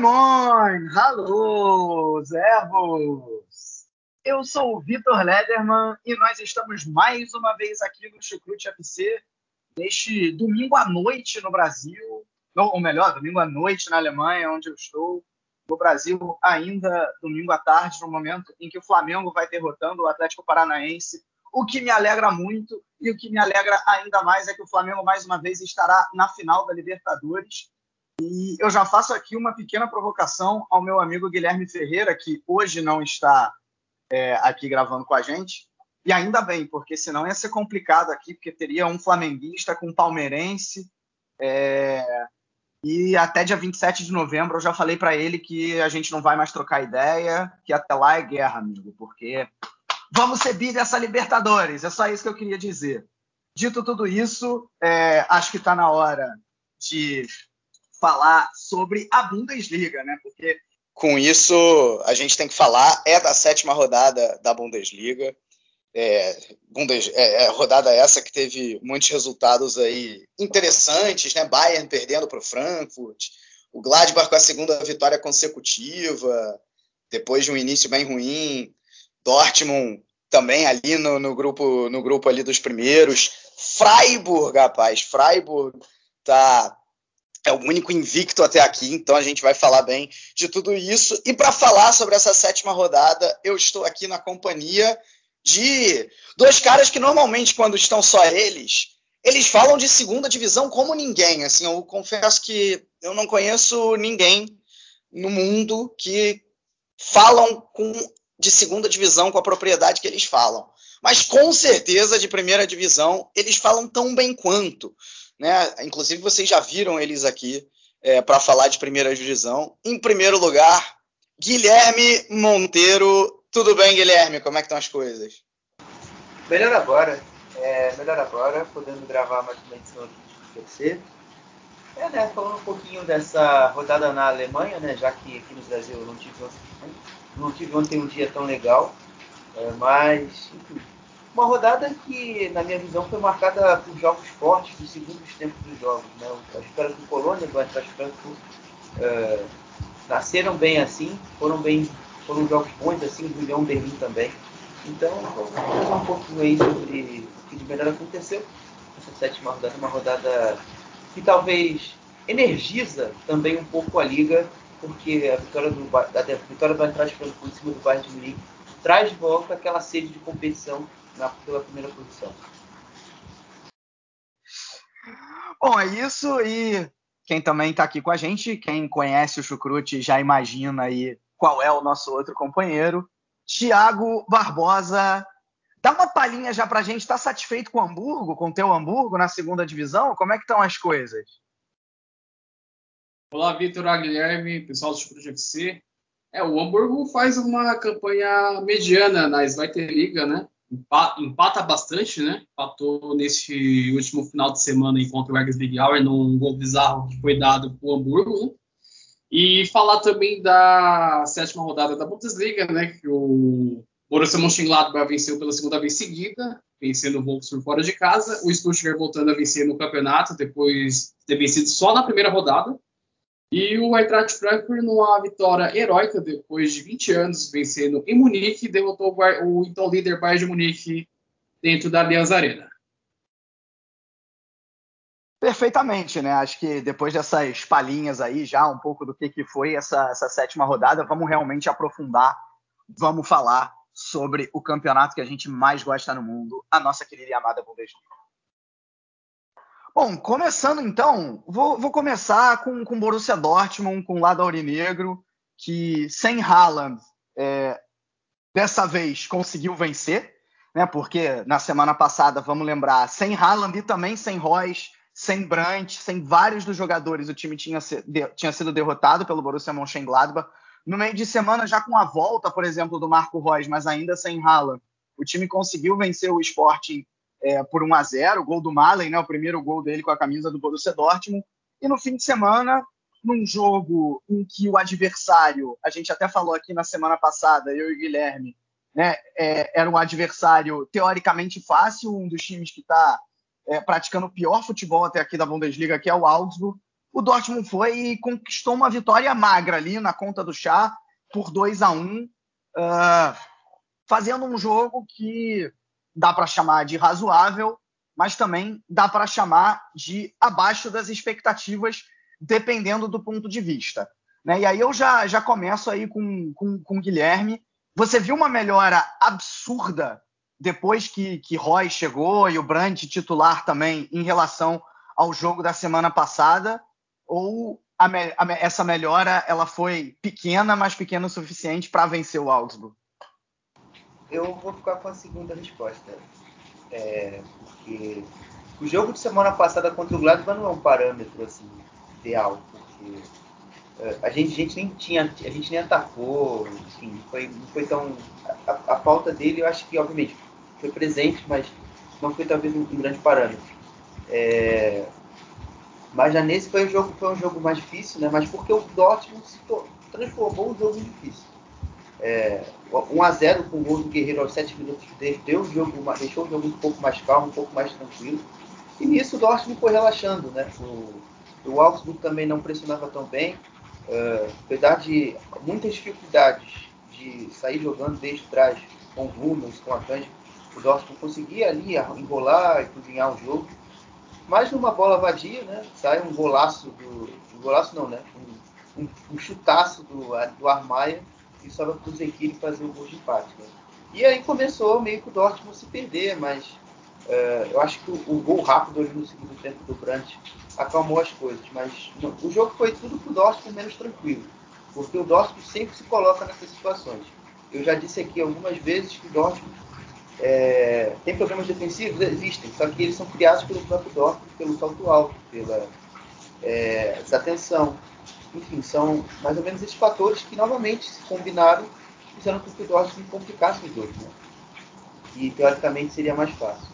Alô, servos! Eu sou o Vitor Lederman e nós estamos mais uma vez aqui no Chucrute FC, neste domingo à noite no Brasil, ou melhor, domingo à noite na Alemanha, onde eu estou. No Brasil, ainda domingo à tarde, no momento em que o Flamengo vai derrotando o Atlético Paranaense, o que me alegra muito e o que me alegra ainda mais é que o Flamengo mais uma vez estará na final da Libertadores e eu já faço aqui uma pequena provocação ao meu amigo Guilherme Ferreira, que hoje não está é, aqui gravando com a gente. E ainda bem, porque senão ia ser complicado aqui, porque teria um flamenguista com um palmeirense. É, e até dia 27 de novembro eu já falei para ele que a gente não vai mais trocar ideia, que até lá é guerra, amigo, porque vamos ser bi dessa Libertadores. É só isso que eu queria dizer. Dito tudo isso, é, acho que está na hora de falar sobre a Bundesliga, né? Porque com isso a gente tem que falar é da sétima rodada da Bundesliga. É, Bundes, é, é, rodada essa que teve muitos resultados aí interessantes, né? Bayern perdendo para o Frankfurt, o Gladbach com a segunda vitória consecutiva, depois de um início bem ruim, Dortmund também ali no, no grupo no grupo ali dos primeiros, Freiburg, rapaz, Freiburg tá é o único invicto até aqui, então a gente vai falar bem de tudo isso. E para falar sobre essa sétima rodada, eu estou aqui na companhia de dois caras que normalmente, quando estão só eles, eles falam de segunda divisão como ninguém. Assim, eu confesso que eu não conheço ninguém no mundo que falam com, de segunda divisão com a propriedade que eles falam. Mas com certeza de primeira divisão eles falam tão bem quanto. Né? Inclusive, vocês já viram eles aqui é, para falar de primeira divisão. Em primeiro lugar, Guilherme Monteiro. Tudo bem, Guilherme? Como é que estão as coisas? Melhor agora. É, melhor agora, podendo gravar mais uma edição aqui de UFC. É, né, falando um pouquinho dessa rodada na Alemanha, né, já que aqui no Brasil eu não tive não tive ontem um dia tão legal, é, mas enfim, uma rodada que, na minha visão, foi marcada por jogos fortes dos segundos tempos dos jogos. Né? A história do Colônia do Eintracht Frankfurt uh, nasceram bem assim, foram bem, foram jogos bons assim, do Leão Berlim também. Então, vamos falar um pouquinho aí sobre o que de melhor aconteceu. Essa sétima rodada uma rodada que talvez energiza também um pouco a liga, porque a vitória do, a vitória do em cima do Bayern de Munique traz de volta aquela sede de competição na, pela primeira posição. Bom, é isso. E quem também está aqui com a gente, quem conhece o Chucrute já imagina aí qual é o nosso outro companheiro, Tiago Barbosa. Dá uma palhinha já para a gente. Está satisfeito com o Hamburgo, com o teu Hamburgo na segunda divisão? Como é que estão as coisas? Olá, Vitor, Guilherme, pessoal do Chucrute FC. É, o Hamburgo faz uma campanha mediana na Zweite Liga, né? Empata bastante, né? Empatou nesse último final de semana contra o Vegas Big Hour num gol bizarro que foi dado para o Hamburgo, né? E falar também da sétima rodada da Bundesliga, né? Que o Borussia Mönchengladbach venceu pela segunda vez seguida, vencendo o Wolfsburg fora de casa. O Stuttgart voltando a vencer no campeonato, depois de ter vencido só na primeira rodada. E o Eintracht Frankfurt, numa vitória heróica, depois de 20 anos vencendo em Munique, derrotou o então líder Bayern de Munique dentro da Allianz Arena. Perfeitamente, né? Acho que depois dessas palhinhas aí, já um pouco do que, que foi essa, essa sétima rodada, vamos realmente aprofundar, vamos falar sobre o campeonato que a gente mais gosta no mundo, a nossa querida e amada Bundesliga. Bom, começando então, vou, vou começar com o Borussia Dortmund, com o lado aurinegro, que sem Haaland, é, dessa vez conseguiu vencer. né? Porque na semana passada, vamos lembrar, sem Haaland e também sem Royce, sem Brandt, sem vários dos jogadores, o time tinha, tinha sido derrotado pelo Borussia Mönchengladbach. No meio de semana, já com a volta, por exemplo, do Marco Reus, mas ainda sem Haaland, o time conseguiu vencer o Sporting é, por 1 a 0 o gol do Malen, né, o primeiro gol dele com a camisa do Borussia Dortmund. E no fim de semana, num jogo em que o adversário, a gente até falou aqui na semana passada, eu e o Guilherme, né, é, era um adversário teoricamente fácil, um dos times que está é, praticando o pior futebol até aqui da Bundesliga, que é o Augsburg. O Dortmund foi e conquistou uma vitória magra ali na conta do chá por 2 a 1 uh, fazendo um jogo que dá para chamar de razoável, mas também dá para chamar de abaixo das expectativas, dependendo do ponto de vista. Né? E aí eu já, já começo aí com, com, com o Guilherme. Você viu uma melhora absurda depois que, que Roy chegou e o Brandt titular também em relação ao jogo da semana passada? Ou a, a, essa melhora ela foi pequena, mas pequena o suficiente para vencer o Augsburg? Eu vou ficar com a segunda resposta. É, porque o jogo de semana passada contra o Gladbach não é um parâmetro assim, ideal, porque é, a gente, a gente nem tinha, a gente nem atacou, enfim, foi, não foi tão. A, a, falta dele, eu acho que, obviamente, foi presente, mas não foi talvez um, um grande parâmetro. É, mas já nesse foi um jogo, foi um jogo mais difícil, né? Mas porque o Dortmund se transformou um jogo difícil. É, 1 a 0 com o gol do Guerreiro aos 7 minutos deu o jogo, deixou o jogo um pouco mais calmo, um pouco mais tranquilo. E nisso o Dortmund foi relaxando, né? O, o Augsburg também não pressionava tão bem, uh, apesar de muitas dificuldades de sair jogando desde trás com o Hummels, com a Kanji, o Dortmund conseguia ali enrolar e cozinhar o jogo. Mas numa bola vadia, né? Sai um golaço do. Um golaço não, né? Um, um, um chutaço do, do Armaia e sobra para o Zekiri fazer o gol de empate. Né? E aí começou meio que o Dortmund se perder, mas uh, eu acho que o, o, gol rápido ali no segundo tempo do Brandt acalmou as coisas. Mas não, o jogo foi tudo para o Dortmund menos tranquilo, porque o Dortmund sempre se coloca nessas situações. Eu já disse aqui algumas vezes que o Dortmund é, tem problemas defensivos? Existem, só que eles são criados pelo próprio Dortmund, pelo salto alto, pela é, desatenção, enfim, são mais ou menos esses fatores que novamente se combinaram fizeram com que o Dortmund complicasse o jogo. Né? E teoricamente seria mais fácil.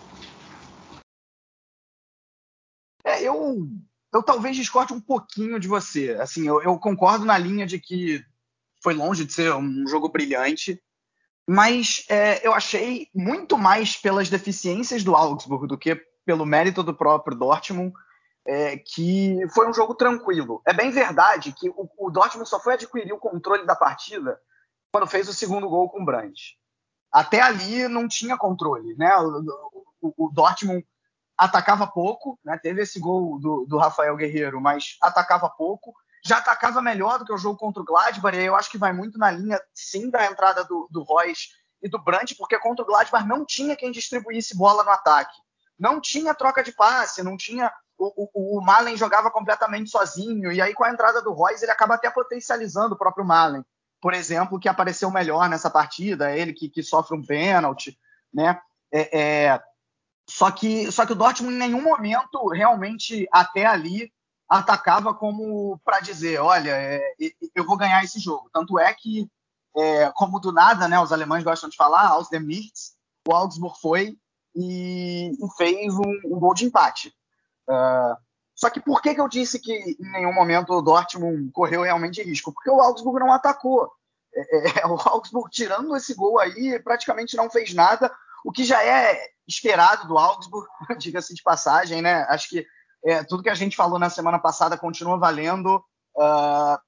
É, eu, eu talvez discorde um pouquinho de você. Assim, eu, eu concordo na linha de que foi longe de ser um jogo brilhante, mas é, eu achei muito mais pelas deficiências do Augsburg do que pelo mérito do próprio Dortmund é, que foi um jogo tranquilo. É bem verdade que o, o, Dortmund só foi adquirir o controle da partida quando fez o segundo gol com o Brandt. Até ali não tinha controle, né? O, o, o Dortmund atacava pouco, né? Teve esse gol do, do, Rafael Guerreiro, mas atacava pouco. Já atacava melhor do que o jogo contra o Gladbach, e eu acho que vai muito na linha, sim, da entrada do, do e do Brandt, porque contra o Gladbach não tinha quem distribuísse bola no ataque. Não tinha troca de passe, não tinha o, o, o Malen jogava completamente sozinho, e aí com a entrada do Royce ele acaba até potencializando o próprio Malen. Por exemplo, que apareceu melhor nessa partida, ele que, que sofre um pênalti, né? É, é, só, que, só que o Dortmund em nenhum momento realmente até ali atacava como para dizer, olha, é, eu vou ganhar esse jogo. Tanto é que, é, como do nada, né, os alemães gostam de falar, aus dem Nichts, o Augsburg foi e, e fez um, um, gol de empate. Uh, só que por que, que eu disse que em nenhum momento o Dortmund correu realmente risco? Porque o Augsburg não atacou. É, é, o Augsburg, tirando esse gol aí, praticamente não fez nada, o que já é esperado do Augsburg, diga-se de passagem, né? Acho que é, tudo que a gente falou na semana passada continua valendo. Uh,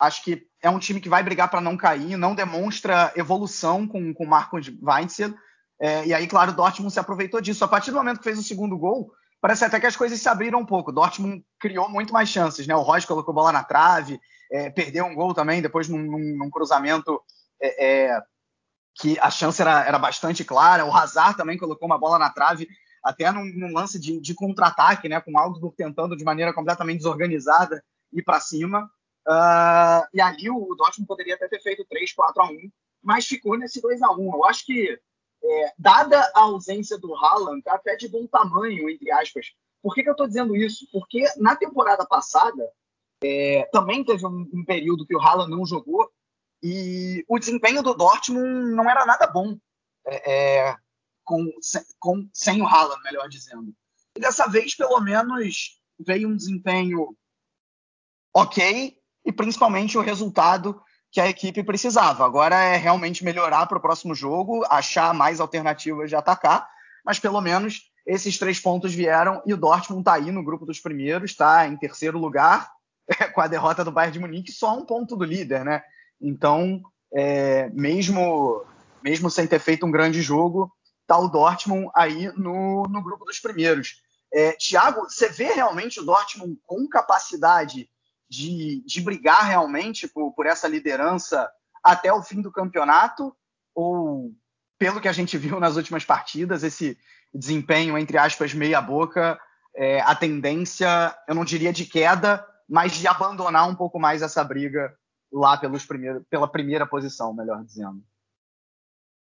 acho que é um time que vai brigar para não cair, não demonstra evolução com o Marcos Weinzel. É, e aí, claro, o Dortmund se aproveitou disso. A partir do momento que fez o segundo gol, parece até que as coisas se abriram um pouco. O Dortmund criou muito mais chances, né? O Royce colocou bola na trave, é, perdeu um gol também, depois num, num, num cruzamento é, é, que a chance era, era, bastante clara. O Hazard também colocou uma bola na trave, até num, num lance de, de contra-ataque, né? Com o Augsburg tentando de maneira completamente desorganizada ir para cima. Uh, e ali o Dortmund poderia até ter feito 3, 4 a 1, mas ficou nesse 2 a 1 Eu acho que é, dada a ausência do Haaland, até de bom tamanho, entre aspas. Por que, que eu estou dizendo isso? Porque na temporada passada, é, também teve um, um, período que o Haaland não jogou e o desempenho do Dortmund não era nada bom é, é com, com, sem o Haaland, melhor dizendo. E dessa vez, pelo menos, veio um desempenho ok e principalmente o resultado que a equipe precisava. Agora é realmente melhorar para o próximo jogo, achar mais alternativas de atacar, mas pelo menos esses três pontos vieram e o Dortmund está aí no grupo dos primeiros, está em terceiro lugar, com a derrota do Bayern de Munique, só um ponto do líder, né? Então, é, mesmo, mesmo sem ter feito um grande jogo, está o Dortmund aí no, no grupo dos primeiros. É, Tiago, você vê realmente o Dortmund com capacidade de, de brigar realmente por, por essa liderança até o fim do campeonato? Ou, pelo que a gente viu nas últimas partidas, esse desempenho, entre aspas, meia-boca, é, a tendência, eu não diria de queda, mas de abandonar um pouco mais essa briga lá pelos primeiro, pela primeira posição, melhor dizendo.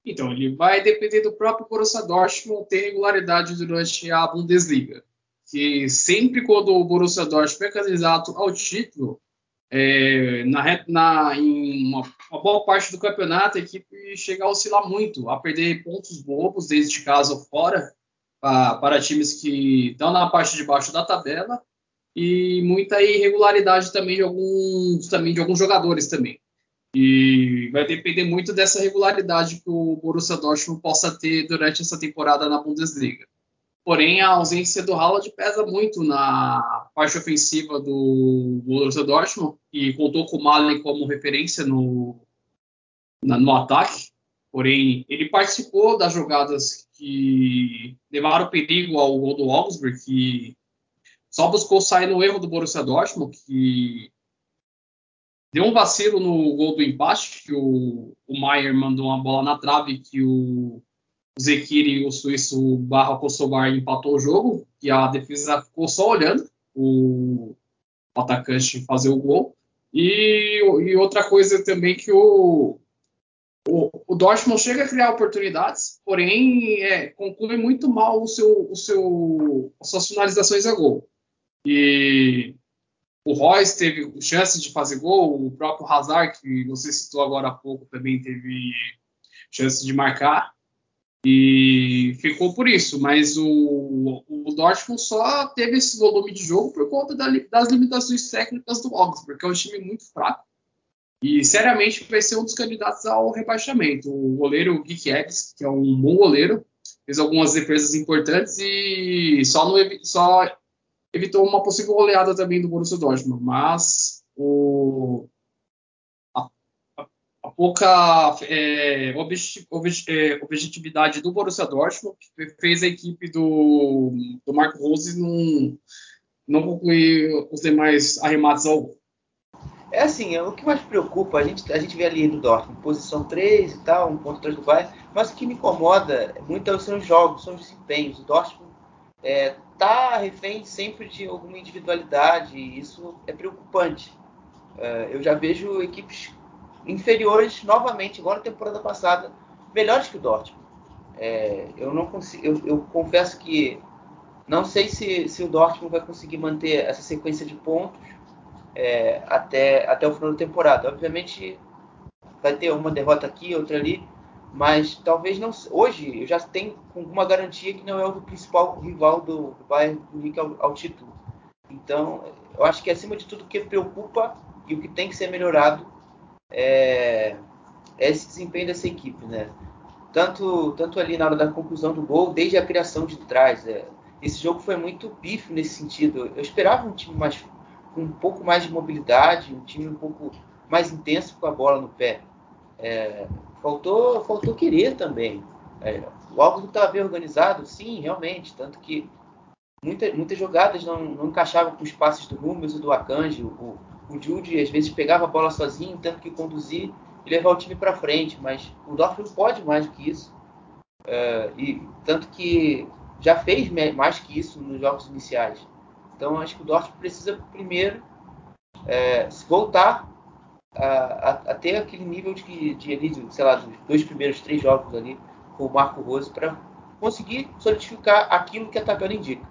Então, ele vai depender do próprio Borussia Dortmund ter regularidade durante a Bundesliga que sempre quando o Borussia Dortmund é candidato ao título, é, na, na, em uma, uma, boa parte do campeonato, a equipe chega a oscilar muito, a perder pontos bobos, desde casa ou fora, para, para times que estão na parte de baixo da tabela, e muita irregularidade também de alguns, também de alguns jogadores também. E vai depender muito dessa regularidade que o Borussia Dortmund possa ter durante essa temporada na Bundesliga. Porém, a ausência do Haaland pesa muito na parte ofensiva do Borussia Dortmund e contou com o Malen como referência no, na, no ataque. Porém, ele participou das jogadas que levaram perigo ao gol do Augsburg, que só buscou sair no erro do Borussia Dortmund, que deu um vacilo no gol do empate, que o, o Maier mandou uma bola na trave que o Zekiri, o suíço barra Kosovar, empatou o jogo e a defesa ficou só olhando o atacante fazer o gol. E, e outra coisa também que o, o, o, Dortmund chega a criar oportunidades, porém é, conclui muito mal o seu, o seu, as suas finalizações a gol. E o Royce teve chance de fazer gol, o próprio Hazard, que você citou agora há pouco, também teve chance de marcar. E ficou por isso, mas o, o Dortmund só teve esse volume de jogo por conta da, das limitações técnicas do Augsburg, porque é um time muito fraco. E seriamente vai ser um dos candidatos ao rebaixamento. O goleiro Eggs, que é um bom goleiro, fez algumas defesas importantes e só, não, só evitou uma possível goleada também do Borussia Dortmund. Mas o, pouca é, é, objetividade do Borussia Dortmund, que fez a equipe do, do Marco Rose não, não concluir os demais arremates ao gol. É assim, é o que mais preocupa, a gente, a gente vê ali do Dortmund, posição 3 e tal, um ponto atrás do Bayern, mas o que me incomoda muito são os jogos, são os desempenhos. O Dortmund é, tá refém sempre de alguma individualidade, e isso é preocupante. É, eu já vejo equipes inferiores novamente, igual na temporada passada, melhores que o Dortmund. É, eu não consigo, eu, eu, confesso que não sei se, se, o Dortmund vai conseguir manter essa sequência de pontos é, até, até o final da temporada. Obviamente vai ter uma derrota aqui, outra ali, mas talvez não. Hoje eu já tenho uma garantia que não é o principal rival do, do Bayern Munique ao, ao título. Então, eu acho que acima de tudo o que preocupa e o que tem que ser melhorado é, é esse desempenho dessa equipe, né? Tanto, tanto ali na hora da conclusão do gol, desde a criação de trás. É, esse jogo foi muito pífio nesse sentido. Eu esperava um time mais, com um pouco mais de mobilidade, um time um pouco mais intenso com a bola no pé. É, faltou, faltou querer também. É, o Alves estava bem organizado, sim, realmente. Tanto que muita, muitas jogadas não, não encaixavam com os passes do Rúmeus e do Akanji. O, o Jude às vezes pegava a bola sozinho, tendo que conduzir e levar o time para frente, mas o Dortmund pode mais do que isso. Uh, e tanto que já fez mais que isso nos jogos iniciais. Então acho que o Dortmund precisa primeiro é, voltar a, a, a, ter aquele nível de, de, de, sei lá, dos dois primeiros três jogos ali com o Marco Rose para conseguir solidificar aquilo que a tabela indica.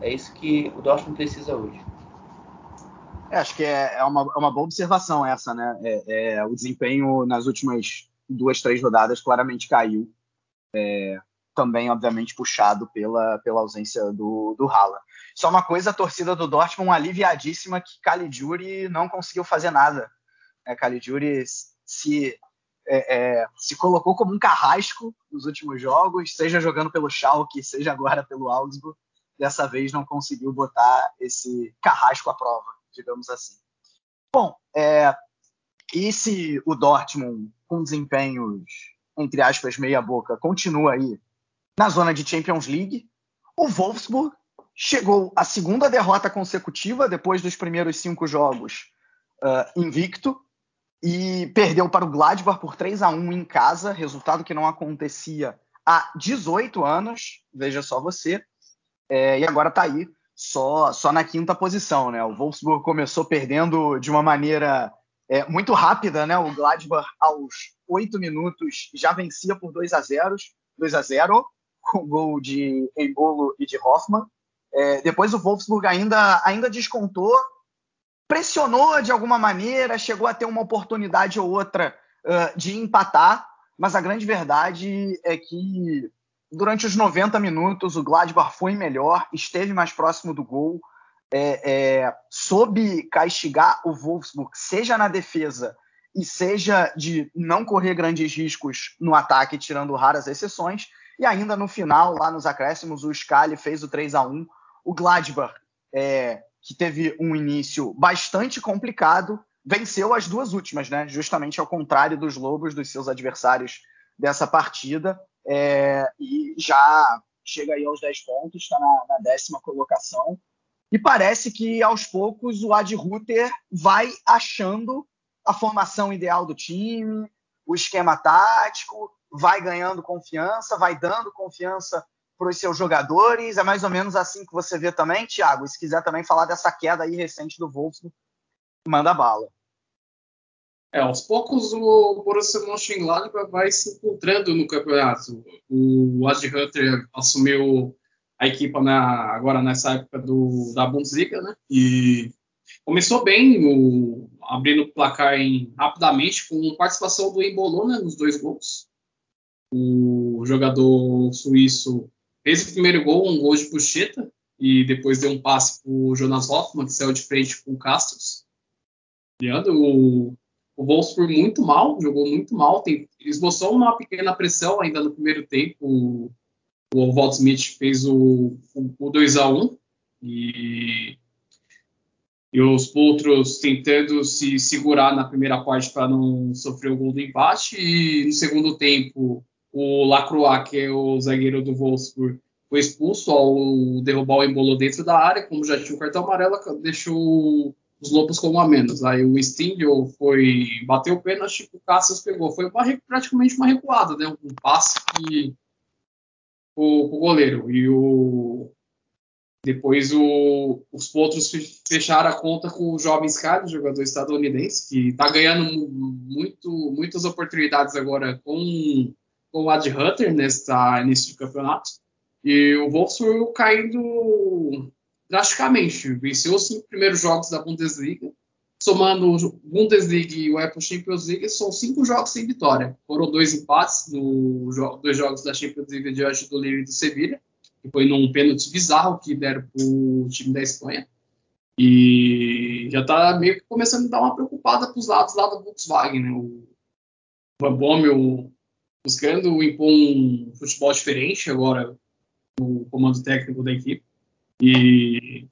É isso que o Dortmund precisa hoje. É, acho que é, é, uma, é, uma, boa observação essa, né? É, é, o desempenho nas últimas duas, três rodadas claramente caiu. É, também, obviamente, puxado pela, pela ausência do, do Haaland. Só uma coisa, a torcida do Dortmund aliviadíssima que Caligiuri não conseguiu fazer nada. É, Caligiuri se, é, é, se colocou como um carrasco nos últimos jogos, seja jogando pelo Schalke, seja agora pelo Augsburg. Dessa vez não conseguiu botar esse carrasco à prova, digamos assim. Bom, é, e se o Dortmund, com desempenhos, entre aspas, meia boca, continua aí na zona de Champions League, o Wolfsburg chegou à segunda derrota consecutiva depois dos primeiros cinco jogos uh, invicto e perdeu para o Gladbach por 3 a 1 em casa, resultado que não acontecia há 18 anos, veja só você, é, e agora está aí só, só na quinta posição. Né? O Wolfsburg começou perdendo de uma maneira é, muito rápida, né? o Gladbach aos 8 minutos já vencia por 2 a 0, 2 a 0 com gol de Embolo e de Hoffmann. É, depois o Wolfsburg ainda, ainda descontou, pressionou de alguma maneira, chegou a ter uma oportunidade ou outra uh, de empatar, mas a grande verdade é que durante os 90 minutos o Gladbach foi melhor, esteve mais próximo do gol, é, é, soube castigar o Wolfsburg, seja na defesa e seja de não correr grandes riscos no ataque, tirando raras exceções. E ainda no final, lá nos acréscimos, o Scali fez o 3 a 1 O Gladbach, é, que teve um início bastante complicado, venceu as duas últimas, né? Justamente ao contrário dos Lobos, dos seus adversários dessa partida. É, e já chega aí aos 10 pontos, está na, na, décima colocação. E parece que aos poucos o Ad Ruther vai achando a formação ideal do time, o esquema tático, vai ganhando confiança, vai dando confiança para os seus jogadores. É mais ou menos assim que você vê também, Thiago. Se quiser também falar dessa queda aí recente do Wolfsburg, manda bala. É, aos poucos o Borussia Mönchengladbach vai se encontrando no campeonato. O Ad Hunter assumiu a equipa na, agora nessa época do, da Bundesliga, né? E começou bem, no, abrindo o placar em, rapidamente, com participação do Embolona nos dois gols o jogador suíço fez o primeiro gol, um gol de puxeta, e depois deu um passe para o Jonas Hoffmann, que saiu de frente com o Castros. O, o Wolfsburg muito mal, jogou muito mal, tem, esboçou uma pequena pressão ainda no primeiro tempo. O, o Walt Smith fez o, o, o 2 a 1 e, e os outros tentando se segurar na primeira parte para não sofrer o gol do empate. E no segundo tempo, o Lacroix, que é o zagueiro do Wolfsburg, foi expulso ao derrubar o embolo dentro da área, como já tinha o cartão amarelo, deixou os Lobos como a menos. Aí o Stingel foi bateu o pênalti, o Cassius pegou. Foi uma, praticamente uma recuada, né? Um passe que o, o goleiro. E o depois o, os outros fecharam a conta com o jovem Sky, jogador estadunidense, que está ganhando muito, muitas oportunidades agora com com o Ad Hunter nesse início de campeonato. E o Wolfsburg caindo drasticamente. Venceu os cinco primeiros jogos da Bundesliga. Somando Bundesliga e o Apple Champions League, são cinco jogos sem vitória. Foram dois empates no, dois jogos da Champions League diante do Lille e do Sevilha, que foi num pênalti bizarro que deram para o time da Espanha. E já está meio que começando a dar uma preocupada para os lados lá do Volkswagen. Né? O Van Bommel buscando impor um futebol diferente agora no comando técnico da equipe. E,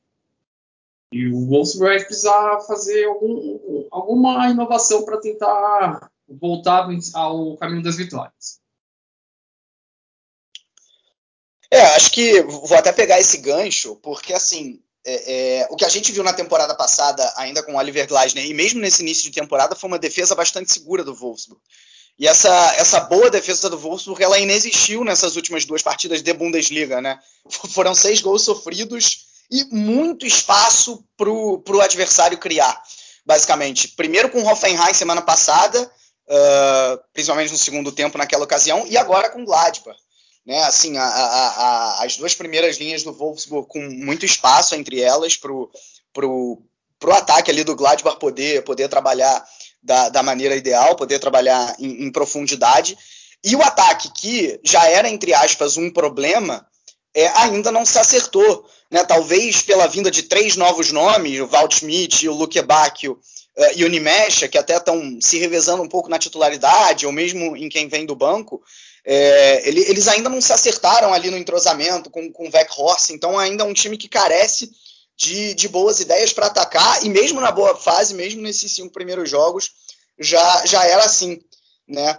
e o Wolfsburg vai precisar fazer algum, alguma inovação para tentar voltar ao caminho das vitórias. É, acho que vou até pegar esse gancho, porque assim, é, é, o que a gente viu na temporada passada, ainda com o Oliver Glasner, e mesmo nesse início de temporada, foi uma defesa bastante segura do Wolfsburg. E essa, essa boa defesa do Wolfsburg, ela inexistiu nessas últimas duas partidas de Bundesliga, né? Foram seis gols sofridos e muito espaço para o adversário criar, basicamente. Primeiro com o Hoffenheim semana passada, uh, principalmente no segundo tempo naquela ocasião, e agora com o Gladbach. Né, assim, a, a, a, as duas primeiras linhas do Wolfsburg com muito espaço entre elas para o ataque ali do Gladbach poder, poder trabalhar da, da maneira ideal, poder trabalhar em, em, profundidade. E o ataque, que já era, entre aspas, um problema, é, ainda não se acertou. Né? Talvez pela vinda de três novos nomes, o Walt Schmidt, o Luke Bacchio uh, e o Nimesha, que até estão se revezando um pouco na titularidade, ou mesmo em quem vem do banco, é, ele, eles ainda não se acertaram ali no entrosamento com, com o Horse, então ainda é um time que carece de, de boas ideias para atacar, e mesmo na boa fase, mesmo nesses cinco primeiros jogos, já, já era assim. Né?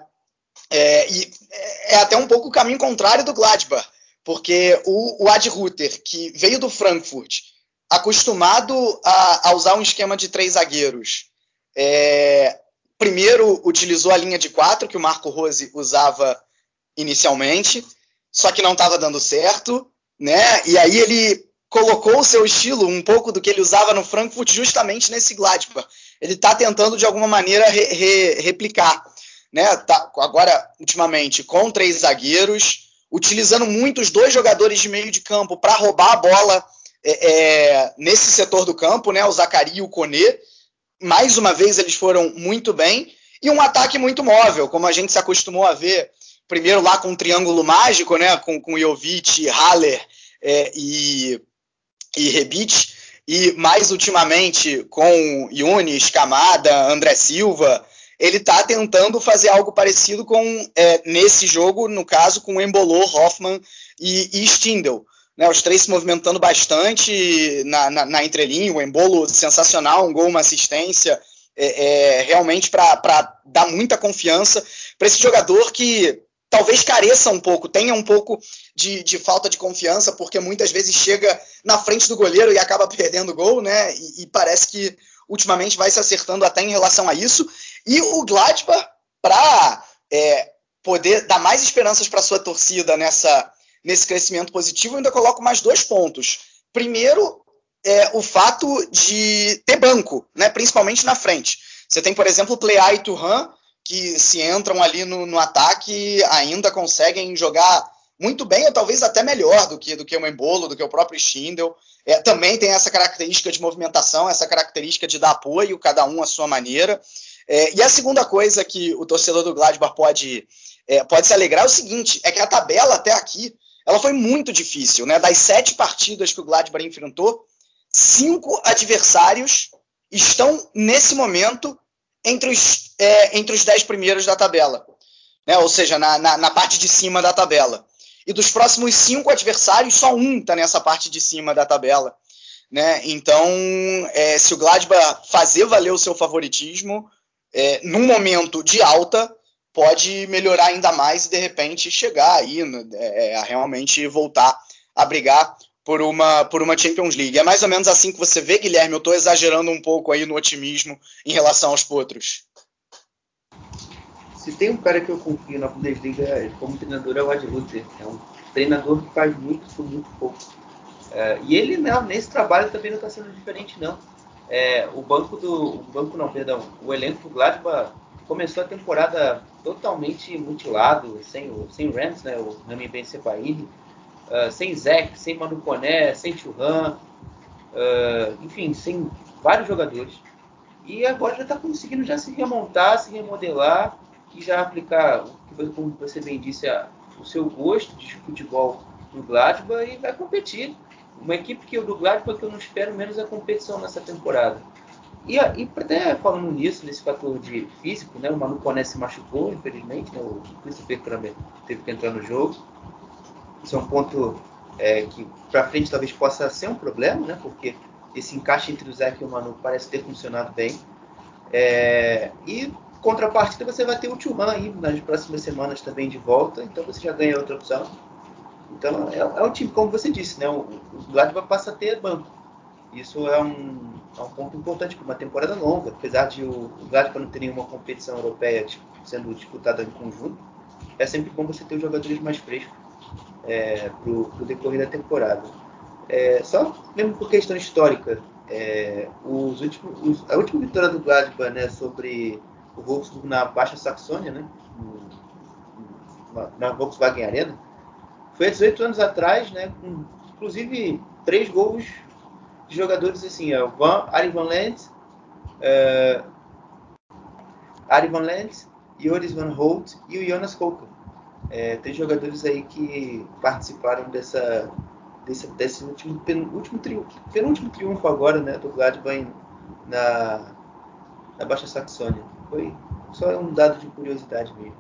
É, e é até um pouco o caminho contrário do Gladbach, porque o, o Ad Ruther, que veio do Frankfurt, acostumado a, a usar um esquema de três zagueiros, é, primeiro utilizou a linha de quatro que o Marco Rose usava inicialmente, só que não estava dando certo, né? E aí ele colocou o seu estilo, um pouco do que ele usava no Frankfurt, justamente nesse Gladbach. Ele está tentando de alguma maneira re, re, replicar, né? Tá, agora ultimamente com três zagueiros, utilizando muito os dois jogadores de meio de campo para roubar a bola é, é, nesse setor do campo, né? O Zacari e o Conê. Mais uma vez eles foram muito bem e um ataque muito móvel, como a gente se acostumou a ver primeiro lá com um triângulo mágico, né, com, com Jovic, Haller é, e, e Rebic, e mais ultimamente com Yunis, Camada, André Silva, ele está tentando fazer algo parecido com é, nesse jogo, no caso, com Embolô, Hoffman e, e Stindl. Né, os três se movimentando bastante na, na, na entrelinha, o Embolo sensacional, um gol, uma assistência, é, é, realmente para dar muita confiança para esse jogador que talvez careça um pouco, tenha um pouco de, de, falta de confiança, porque muitas vezes chega na frente do goleiro e acaba perdendo o gol, né? E, e, parece que ultimamente vai se acertando até em relação a isso. E o Gladbach, para é, poder dar mais esperanças para sua torcida nessa, nesse crescimento positivo, eu ainda coloco mais dois pontos. Primeiro, é, o fato de ter banco, né? principalmente na frente. Você tem, por exemplo, o Plea e Turhan, que se entram ali no, no ataque ainda conseguem jogar muito bem, ou talvez até melhor do que, do que o Embolo, do que o próprio Schindel. É, também tem essa característica de movimentação, essa característica de dar apoio, cada um à sua maneira. É, e a segunda coisa que o torcedor do Gladbach pode, é, pode se alegrar é o seguinte: é que a tabela até aqui ela foi muito difícil. Né? Das sete partidas que o Gladbach enfrentou, cinco adversários estão, nesse momento, entre os, é, entre os dez primeiros da tabela. Né? Ou seja, na, na, na, parte de cima da tabela. E dos próximos cinco adversários, só um está nessa parte de cima da tabela. Né? Então, é, se o Gladbach fazer valer o seu favoritismo, é, num momento de alta, pode melhorar ainda mais e de repente chegar aí né, é, a realmente voltar a brigar por uma, por uma Champions League. É mais ou menos assim que você vê, Guilherme. Eu estou exagerando um pouco aí no otimismo em relação aos potros. Se tem um cara que eu confio na Bundesliga como treinador é o Ad Luther. É um treinador que faz muito por muito pouco. É, e ele não, nesse trabalho também não está sendo diferente não. É, o banco do, o banco não, perdão, o elenco do Gladbach começou a temporada totalmente mutilado, sem o, sem Rams, né, o Rami Ben Sepairi, uh, sem Zeke, sem Manu Coné, sem Churran, uh, enfim, sem vários jogadores. E agora já está conseguindo já se remontar, se remodelar e já aplicar, como você bem disse, a, o seu gosto de futebol no Gladbach e vai competir. Uma equipe que eu do Gladbach que eu não espero menos a competição nessa temporada. E, e até falando nisso, nesse fator de físico, né, o Manu Coné se machucou, infelizmente, né, o Christopher Kramer teve que entrar no jogo. Isso é um ponto é, que para frente talvez possa ser um problema, né? Porque esse encaixe entre o Zé e o Manu parece ter funcionado bem. É, e contrapartida você vai ter o Churran aí nas próximas semanas também de volta, então você já ganha outra opção. Então é, é um time, como você disse, né? O, o Gladbach passa a ter banco. Isso é um, é um ponto importante para uma temporada longa, apesar de o, o Gladbach não ter nenhuma competição europeia tipo, sendo disputada em conjunto. É sempre bom você ter os jogadores mais frescos é, para o decorrer da temporada. É, só mesmo por questão histórica, é, os últimos, os, a última vitória do Gladbach né, sobre o Wolfsburg na Baixa Saxônia, né? na Volkswagen Arena. Foi há 18 anos atrás, né? Com, inclusive três gols de jogadores assim, é o Van, Ari Van Lent, uh, Ari Van Lent, Joris Van Holt e o Jonas Kolker. É, três jogadores aí que participaram dessa desse, desse último penúltimo triunfo, penúltimo triunfo agora, né, do Gladbach na, na Baixa Saxônia. Foi só um dado de curiosidade mesmo.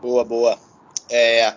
Boa, boa. É,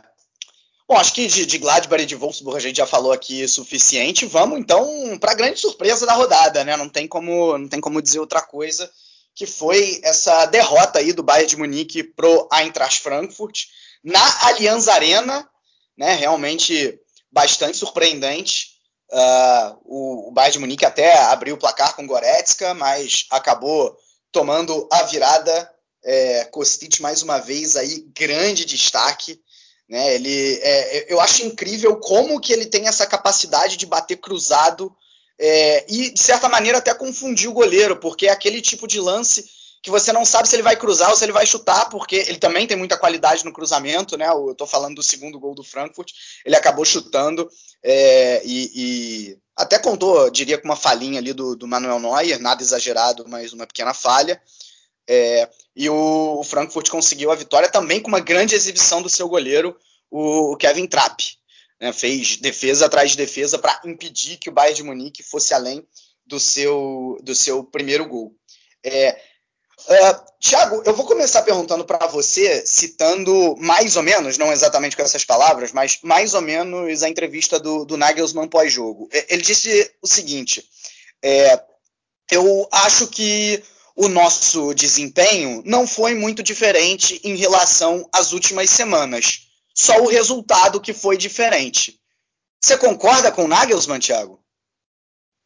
Bom, acho que de, de Gladbach e de Wolfsburg a gente já falou aqui suficiente. Vamos então para a grande surpresa da rodada, né? Não tem como, não tem como dizer outra coisa que foi essa derrota aí do Bayern de Munique pro Eintracht Frankfurt na Allianz Arena, né? Realmente bastante surpreendente. Uh, o, o Bayern de Munique até abriu o placar com Goretzka, mas acabou tomando a virada. É, Kostic mais uma vez aí grande destaque. Né? Ele, é, eu acho incrível como que ele tem essa capacidade de bater cruzado é, e, de certa maneira, até confundir o goleiro, porque é aquele tipo de lance que você não sabe se ele vai cruzar ou se ele vai chutar, porque ele também tem muita qualidade no cruzamento, né? Eu estou falando do segundo gol do Frankfurt, ele acabou chutando é, e, e, até contou, diria, com uma falhinha ali do, do Manuel Neuer, nada exagerado, mas uma pequena falha. É, e o, o, Frankfurt conseguiu a vitória também com uma grande exibição do seu goleiro, o, o Kevin Trapp. Né, fez defesa atrás de defesa para impedir que o Bayern de Munique fosse além do seu, do seu primeiro gol. É, Uh, Tiago, eu vou começar perguntando para você, citando mais ou menos, não exatamente com essas palavras, mas mais ou menos a entrevista do, do Nagelsmann pós-jogo. Ele disse o seguinte: é, eu acho que o nosso desempenho não foi muito diferente em relação às últimas semanas. Só o resultado que foi diferente. Você concorda com o Nagelsmann, Thiago?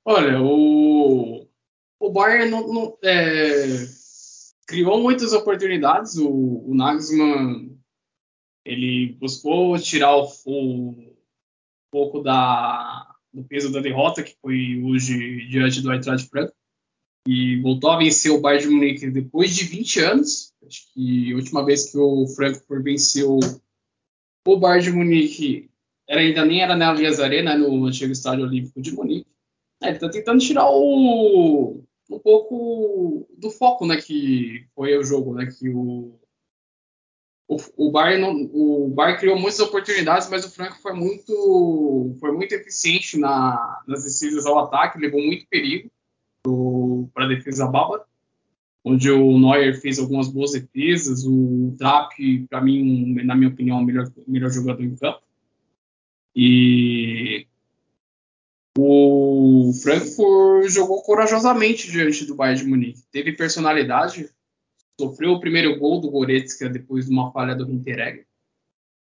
Olha, o, o Bayern não, não, é, criou muitas oportunidades. O, o Nagelsmann ele buscou tirar o, o pouco da, do peso da derrota que foi hoje diante do Eintracht Frankfurt e voltou a vencer o Bayern de Munique depois de 20 anos. Acho que a última vez que o Frankfurt venceu o Bayern de Munique era, ainda nem era na Allianz Arena, no antigo Estádio Olímpico de Munique. É, ele está tentando tirar o, um pouco do foco né, que foi o jogo, né, que o, o, o, Bayern o Bayern criou muitas oportunidades, mas o Franco foi muito, foi muito eficiente na, nas decisões ao ataque, levou muito perigo para a defesa bárbara, onde o Neuer fez algumas boas defesas, o Trapp, para mim, na minha opinião, o melhor, melhor jogador em campo. E o Frankfurt jogou corajosamente diante do Bayern de Munique. Teve personalidade, sofreu o primeiro gol do Goretzka depois de uma falha do Hinteregger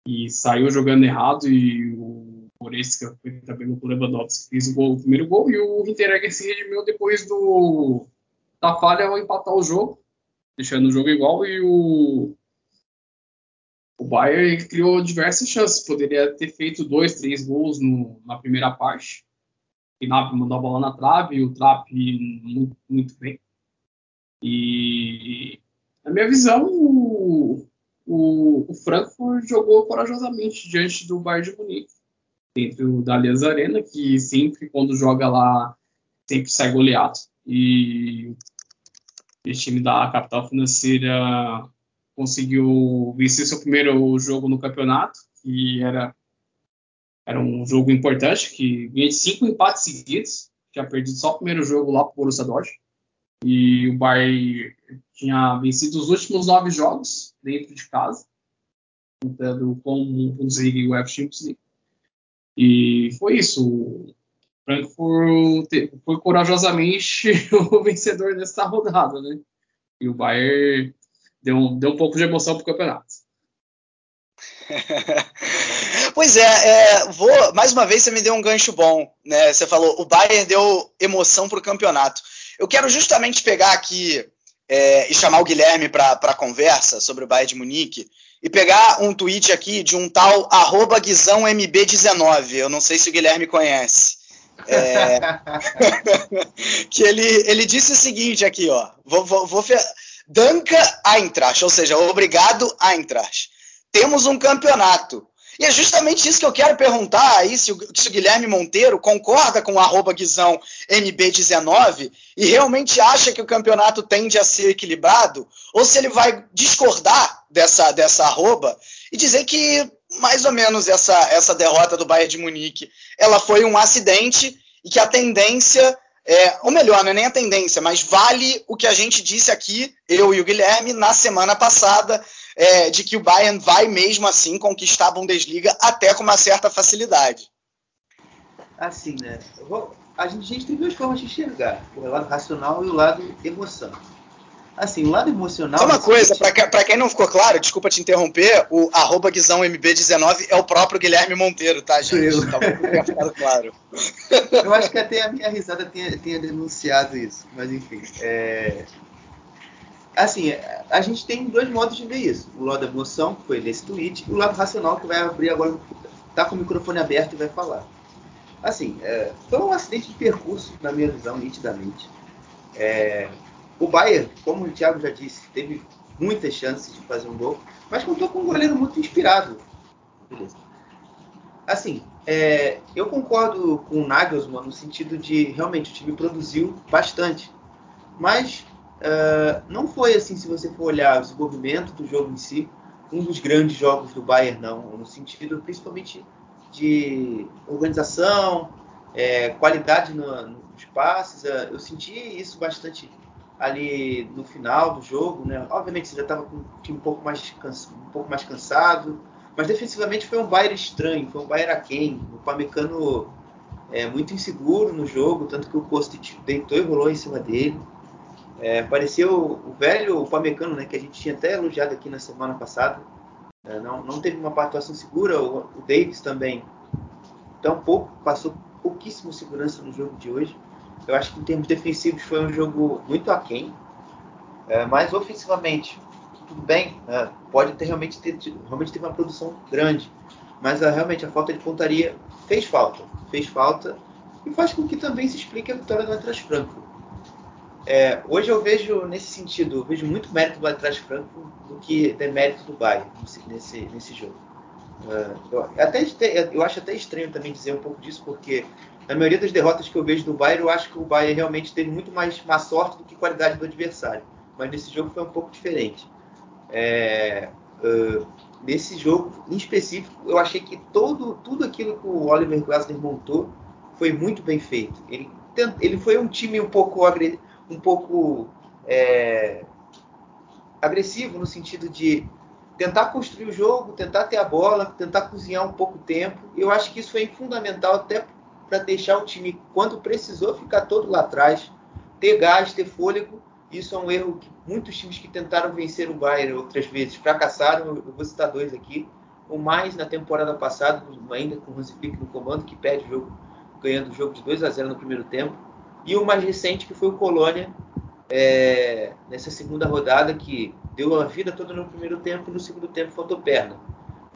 e saiu jogando errado e o Goretzka foi também o Lewandowski fez o, gol, o primeiro gol e o Hinteregger se redimiu depois do, da falha ao empatar o jogo, deixando o jogo igual e o o Bayern criou diversas chances, poderia ter feito dois, três gols no, na primeira parte. O Gnabry mandou a bola na trave, o Trapp muito, muito bem. E na minha visão, o, o, o Frankfurt jogou corajosamente diante do Bayern de Munique dentro da Allianz Arena, que sempre, quando joga lá, sempre sai goleado. E o time da capital financeira conseguiu vencer seu primeiro jogo no campeonato, que era, era um jogo importante, que vinha de cinco empates seguidos, tinha perdido só o primeiro jogo lá para o Borussia Dortmund. E o Bayern tinha vencido os últimos nove jogos dentro de casa, contando com o Bundesliga e o Champions League. E foi isso. Frankfurt foi corajosamente o vencedor dessa rodada, né? E o Bayern deu, deu um pouco de emoção pro campeonato. pois é, é, vou mais uma vez você me deu um gancho bom, né? Você falou o Bayern deu emoção pro campeonato. Eu quero justamente pegar aqui é, e chamar o Guilherme para conversa sobre o Bayern de Munique e pegar um tweet aqui de um tal arroba guizãomb19. Eu não sei se o Guilherme conhece. É... que ele, ele disse o seguinte aqui, ó. Vou, vou, vou fe... Eintracht, ou seja, obrigado Eintracht. Temos um campeonato. E é justamente isso que eu quero perguntar aí, se o, se o Guilherme Monteiro concorda com o Guizão MB19 e realmente acha que o campeonato tende a ser equilibrado, ou se ele vai discordar dessa, dessa arroba e dizer que mais ou menos essa, essa derrota do Bayern de Munique ela foi um acidente e que a tendência é, ou melhor, não é nem a tendência, mas vale o que a gente disse aqui, eu e o Guilherme, na semana passada, é, de que o Bayern vai mesmo assim conquistar a Bundesliga até com uma certa facilidade. Assim, né? Vou, a, gente, a gente tem duas formas de enxergar: o lado racional e o lado emoção. Assim, o lado emocional. Só uma coisa, para quem não ficou claro, desculpa te interromper, o arroba GuizãoMB19 é o próprio Guilherme Monteiro, tá, gente? Eu. Tá ficado claro. Eu acho que até a minha risada tenha, tenha denunciado isso, mas enfim. É, assim, a gente tem dois modos de ver isso. O lado da emoção, que foi nesse tweet, e o lado racional, que vai abrir agora, tá com o microfone aberto e vai falar. Assim, é, foi um acidente de percurso, na minha visão, nitidamente. É, o Bayern, como o Thiago já disse, teve muitas chances de fazer um gol, mas contou com um goleiro muito inspirado. Beleza. Assim, é, eu concordo com o Nagelsmann no sentido de realmente o time produziu bastante, mas Uh, não foi assim, se você for olhar o desenvolvimento do jogo em si, um dos grandes jogos do Bayern, não, no sentido principalmente de organização, é, qualidade no, nos passes. Uh, eu senti isso bastante ali no final do jogo, né? Obviamente já estava com o time um pouco mais um pouco mais cansado, mas defensivamente foi um Bayern estranho, foi um Bayern aquém, o Pamecano é muito inseguro no jogo, tanto que o Kostic deitou e rolou em cima dele. É, apareceu o velho Pamecano, né, que a gente tinha até elogiado aqui na semana passada. É, não, não teve uma atuação segura. O, o Davis também, tão pouco, passou pouquíssimo segurança no jogo de hoje. Eu acho que em termos defensivos foi um jogo muito aquém. É, mas ofensivamente, tudo bem. É, pode ter realmente ter realmente teve uma produção grande. Mas a, realmente a falta de pontaria fez falta. Fez falta. E faz com que também se explique a vitória do Atlas Franco é, hoje eu vejo, nesse sentido, vejo muito mérito do Eintracht Franco do que demérito do Bayern nesse, nesse jogo. Uh, eu, até, eu acho até estranho também dizer um pouco disso, porque na maioria das derrotas que eu vejo do Bayern, eu acho que o Bayern realmente teve muito mais má sorte do que qualidade do adversário. Mas nesse jogo foi um pouco diferente. É, uh, nesse jogo, em específico, eu achei que todo, tudo aquilo que o Oliver Glasner montou foi muito bem feito. Ele, ele foi um time um pouco um pouco é, agressivo no sentido de tentar construir o jogo, tentar ter a bola, tentar cozinhar um pouco tempo. Eu acho que isso foi fundamental até para deixar o time, quando precisou, ficar todo lá atrás, ter gás, ter fôlego. Isso é um erro que muitos times que tentaram vencer o Bayern outras vezes fracassaram. Eu vou citar dois aqui. O mais na temporada passada, ainda com o Hansi Flick no comando, que perde o jogo, ganhando o jogo de 2 a 0 no primeiro tempo. E o mais recente, que foi o Colônia, é, nessa segunda rodada, que deu a vida toda no primeiro tempo e no segundo tempo faltou perna.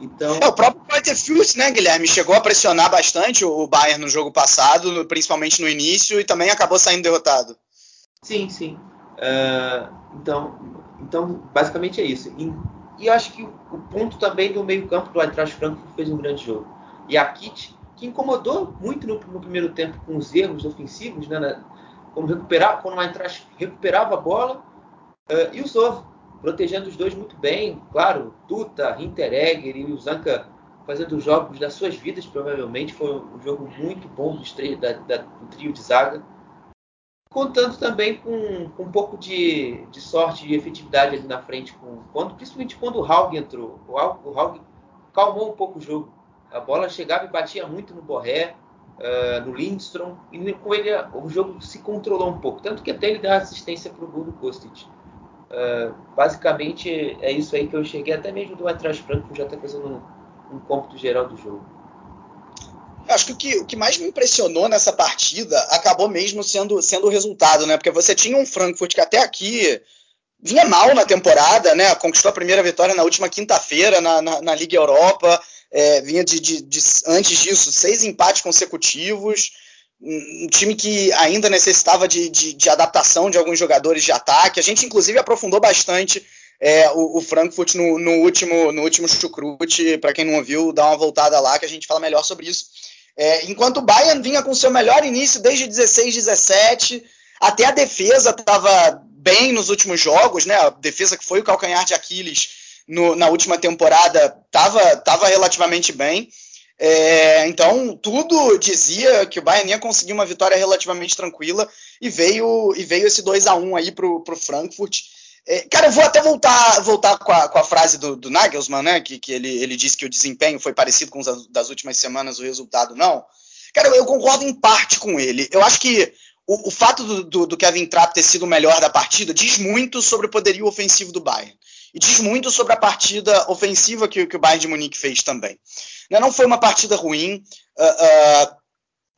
Então... É, o próprio Kaiserslautern, né, Guilherme, chegou a pressionar bastante o Bayern no jogo passado, principalmente no início, e também acabou saindo derrotado. Sim, sim. Uh, então, então, basicamente é isso. E, e acho que o ponto também do meio-campo do Eintracht Frankfurt fez um grande jogo. E a Kit que incomodou muito no, no primeiro tempo com os erros ofensivos, né, como recuperar, quando o Eintracht recuperava a bola, uh, e o Sov protegendo os dois muito bem, claro, Tuta, Hinteregger e o Zanka fazendo jogos das suas vidas, provavelmente, foi um jogo muito bom do, da, da, do trio de zaga, contando também com, com um pouco de, de, sorte e efetividade ali na frente, com, quando, principalmente quando o Haug entrou, o Haug, o Haug calmou um pouco o jogo, a bola chegava e batia muito no Borré, uh, no Lindstrom, e com ele o jogo se controlou um pouco. Tanto que até ele dá assistência para o do Kostic. Uh, basicamente é isso aí que eu cheguei, até mesmo do atrás franco já está fazendo um, um cômputo geral do jogo. Acho que o, que o que mais me impressionou nessa partida acabou mesmo sendo, sendo o resultado, né? Porque você tinha um Frankfurt que até aqui vinha mal na temporada, né? Conquistou a primeira vitória na última quinta-feira na, na, na, Liga Europa, é, vinha de, de, de, antes disso seis empates consecutivos, um time que ainda necessitava de, de, de, adaptação de alguns jogadores de ataque. A gente, inclusive, aprofundou bastante é, o, o, Frankfurt no, no, último no último chucrute. Para quem não ouviu, dá uma voltada lá que a gente fala melhor sobre isso. É, enquanto o Bayern vinha com seu melhor início desde 16, 17, até a defesa estava bem nos últimos jogos, né? A defesa que foi o calcanhar de Aquiles no, na última temporada estava tava relativamente bem. É, então, tudo dizia que o Bayern ia conseguir uma vitória relativamente tranquila e veio e veio esse 2 a 1 aí para o Frankfurt. É, cara, eu vou até voltar, voltar com, a, com a frase do, do, Nagelsmann, né? Que, que ele, ele disse que o desempenho foi parecido com os das últimas semanas, o resultado não. Cara, eu, eu concordo em parte com ele. Eu acho que o, o fato do, do, do, Kevin Trapp ter sido o melhor da partida diz muito sobre o poderio ofensivo do Bayern. E diz muito sobre a partida ofensiva que, que o Bayern de Munique fez também. Né, não foi uma partida ruim. Uh, uh,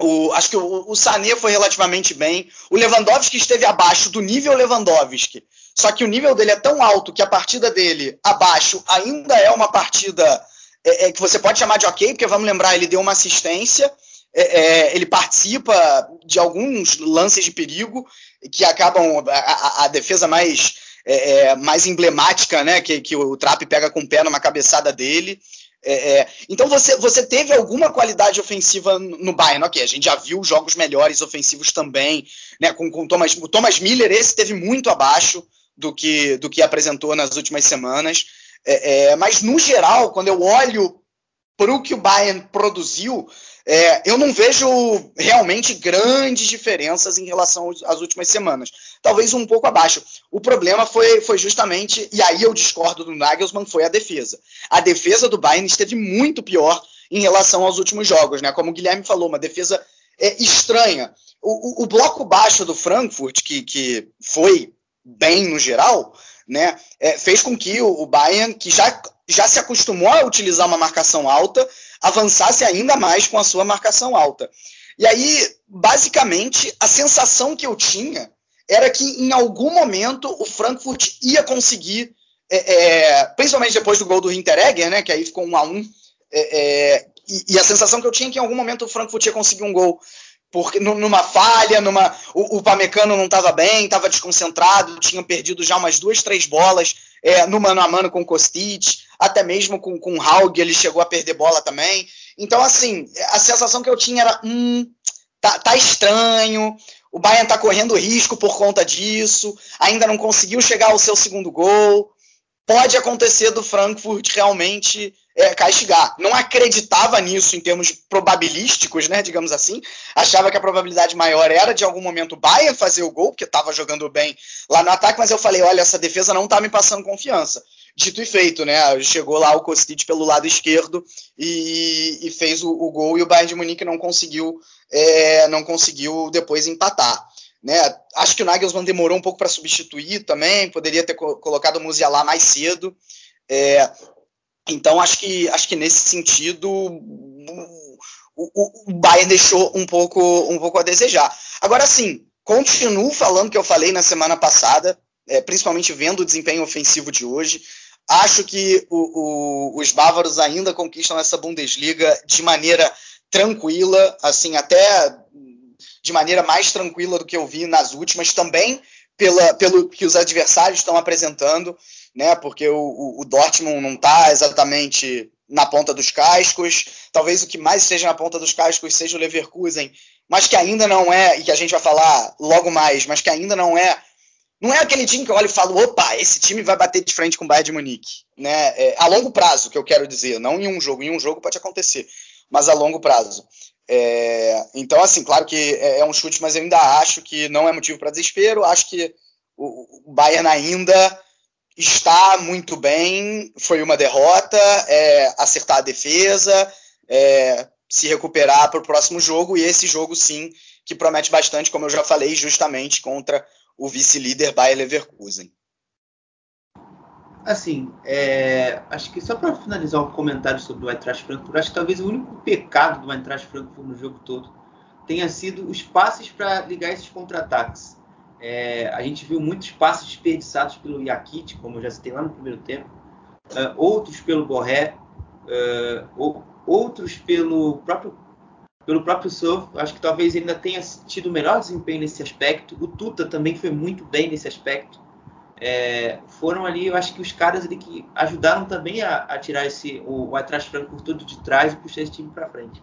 o, acho que o, o Sané foi relativamente bem. O Lewandowski esteve abaixo do nível Lewandowski. Só que o nível dele é tão alto que a partida dele abaixo ainda é uma partida é, é, que você pode chamar de ok, porque vamos lembrar, ele deu uma assistência, é, é ele participa de alguns lances de perigo que acabam a, a, a defesa mais, é, é, mais emblemática, né? Que, que o Trap pega com o pé numa cabeçada dele. É, é, então você, você teve alguma qualidade ofensiva no Bayern, ok? A gente já viu jogos melhores ofensivos também, né? Com, com Thomas, o Thomas Miller esse teve muito abaixo do que do que apresentou nas últimas semanas, é, é mas no geral, quando eu olho para o que o Bayern produziu, é, eu não vejo realmente grandes diferenças em relação às últimas semanas. Talvez um pouco abaixo. O problema foi, foi justamente, e aí eu discordo do Nagelsmann, foi a defesa. A defesa do Bayern esteve muito pior em relação aos últimos jogos, né? Como o Guilherme falou, uma defesa é, estranha. O, o, o, bloco baixo do Frankfurt, que, que foi bem no geral, né, é, fez com que o, o Bayern, que já, já se acostumou a utilizar uma marcação alta, avançasse ainda mais com a sua marcação alta. E aí, basicamente, a sensação que eu tinha era que em algum momento o Frankfurt ia conseguir, é, é, principalmente depois do gol do Hinteregger, né, que aí ficou um a um, é, é, e, e, a sensação que eu tinha é que em algum momento o Frankfurt ia conseguir um gol porque numa falha, numa o, o Pamecano não estava bem, estava desconcentrado, tinha perdido já umas duas, três bolas é, no mano a mano com o Kostic, até mesmo com, com o Haug ele chegou a perder bola também. Então, assim, a sensação que eu tinha era, hum, tá, tá estranho, o Bayern tá correndo risco por conta disso, ainda não conseguiu chegar ao seu segundo gol. Pode acontecer do Frankfurt realmente é, castigar. Não acreditava nisso em termos probabilísticos, né, digamos assim. Achava que a probabilidade maior era de algum momento o Bayern fazer o gol, porque estava jogando bem lá no ataque, mas eu falei, olha, essa defesa não está me passando confiança. Dito e feito, né? Chegou lá o Kostic pelo lado esquerdo e, e fez o, o, gol e o Bayern de Munique não conseguiu, é, não conseguiu depois empatar. Né? Acho que o Nagelsmann demorou um pouco para substituir também, poderia ter co colocado o Musiala mais cedo. É, então acho que acho que nesse sentido o, o, o, Bayern deixou um pouco um pouco a desejar. Agora sim, continuo falando que eu falei na semana passada, é, principalmente vendo o desempenho ofensivo de hoje. Acho que o, os bávaros ainda conquistam essa Bundesliga de maneira tranquila, assim até de maneira mais tranquila do que eu vi nas últimas, também pela, pelo que os adversários estão apresentando né? Porque o, o Dortmund não está exatamente na ponta dos cascos. Talvez o que mais esteja na ponta dos cascos seja o Leverkusen, mas que ainda não é, e que a gente vai falar logo mais, mas que ainda não é. Não é aquele time que eu olho e falo, opa, esse time vai bater de frente com o Bayern de Munique. Né? É, a longo prazo, que eu quero dizer, não em um jogo. Em um jogo pode acontecer, mas a longo prazo. É, então, assim, claro que é, é, um chute, mas eu ainda acho que não é motivo para desespero. Acho que o, o Bayern ainda está muito bem, foi uma derrota, é, acertar a defesa, é, se recuperar para o próximo jogo, e esse jogo sim que promete bastante, como eu já falei, justamente contra o vice-líder Bayer Leverkusen. Assim, é, acho que só para finalizar um comentário sobre o Eintracht Frankfurt, acho que talvez o único pecado do Eintracht Frankfurt no jogo todo tenha sido os passes para ligar esses contra-ataques. É, a gente viu muitos passes desperdiçados pelo Yakit, como eu já citei lá no primeiro tempo, uh, outros pelo Borré, uh, ou, outros pelo próprio pelo próprio Sov, acho que talvez ele ainda tenha tido melhor desempenho nesse aspecto. O Tuta também foi muito bem nesse aspecto. É, foram ali, eu acho que os caras ali que ajudaram também a, a tirar esse o, o atrás franco todo de trás e puxar esse time para frente.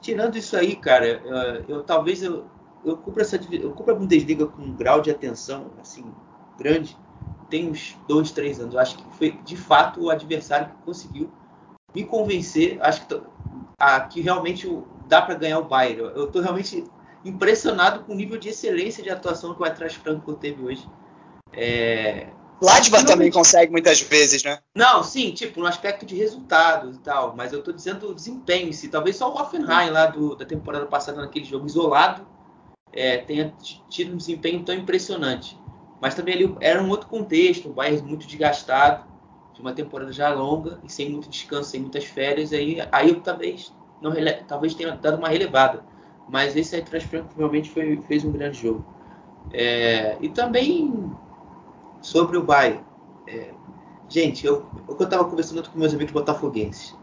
Tirando isso aí, cara, eu, eu talvez eu, eu cubro essa eu cubro a Bundesliga com um grau de atenção assim grande. Tem uns dois, três anos. Eu acho que foi de fato o adversário que conseguiu me convencer. Acho que, a, que realmente dá para ganhar o Bayern. Eu estou realmente impressionado com o nível de excelência de atuação que o Atrás Franco teve hoje. É... Gladbach também consegue muitas vezes, né? Não, sim, tipo, no aspecto de resultados e tal, mas eu tô dizendo desempenho em si. Talvez só o Hoffenheim lá do, da temporada passada naquele jogo isolado é, tenha tido um desempenho tão impressionante. Mas também ali era um outro contexto, o Bayern muito desgastado, de uma temporada já longa e sem muito descanso, sem muitas férias, aí, aí eu talvez, não, talvez tenha dado uma relevada. Mas esse aí, Franco realmente foi, fez um grande jogo. É, e também sobre o Bayern. É, gente, eu, eu estava conversando com meus amigos botafoguenses.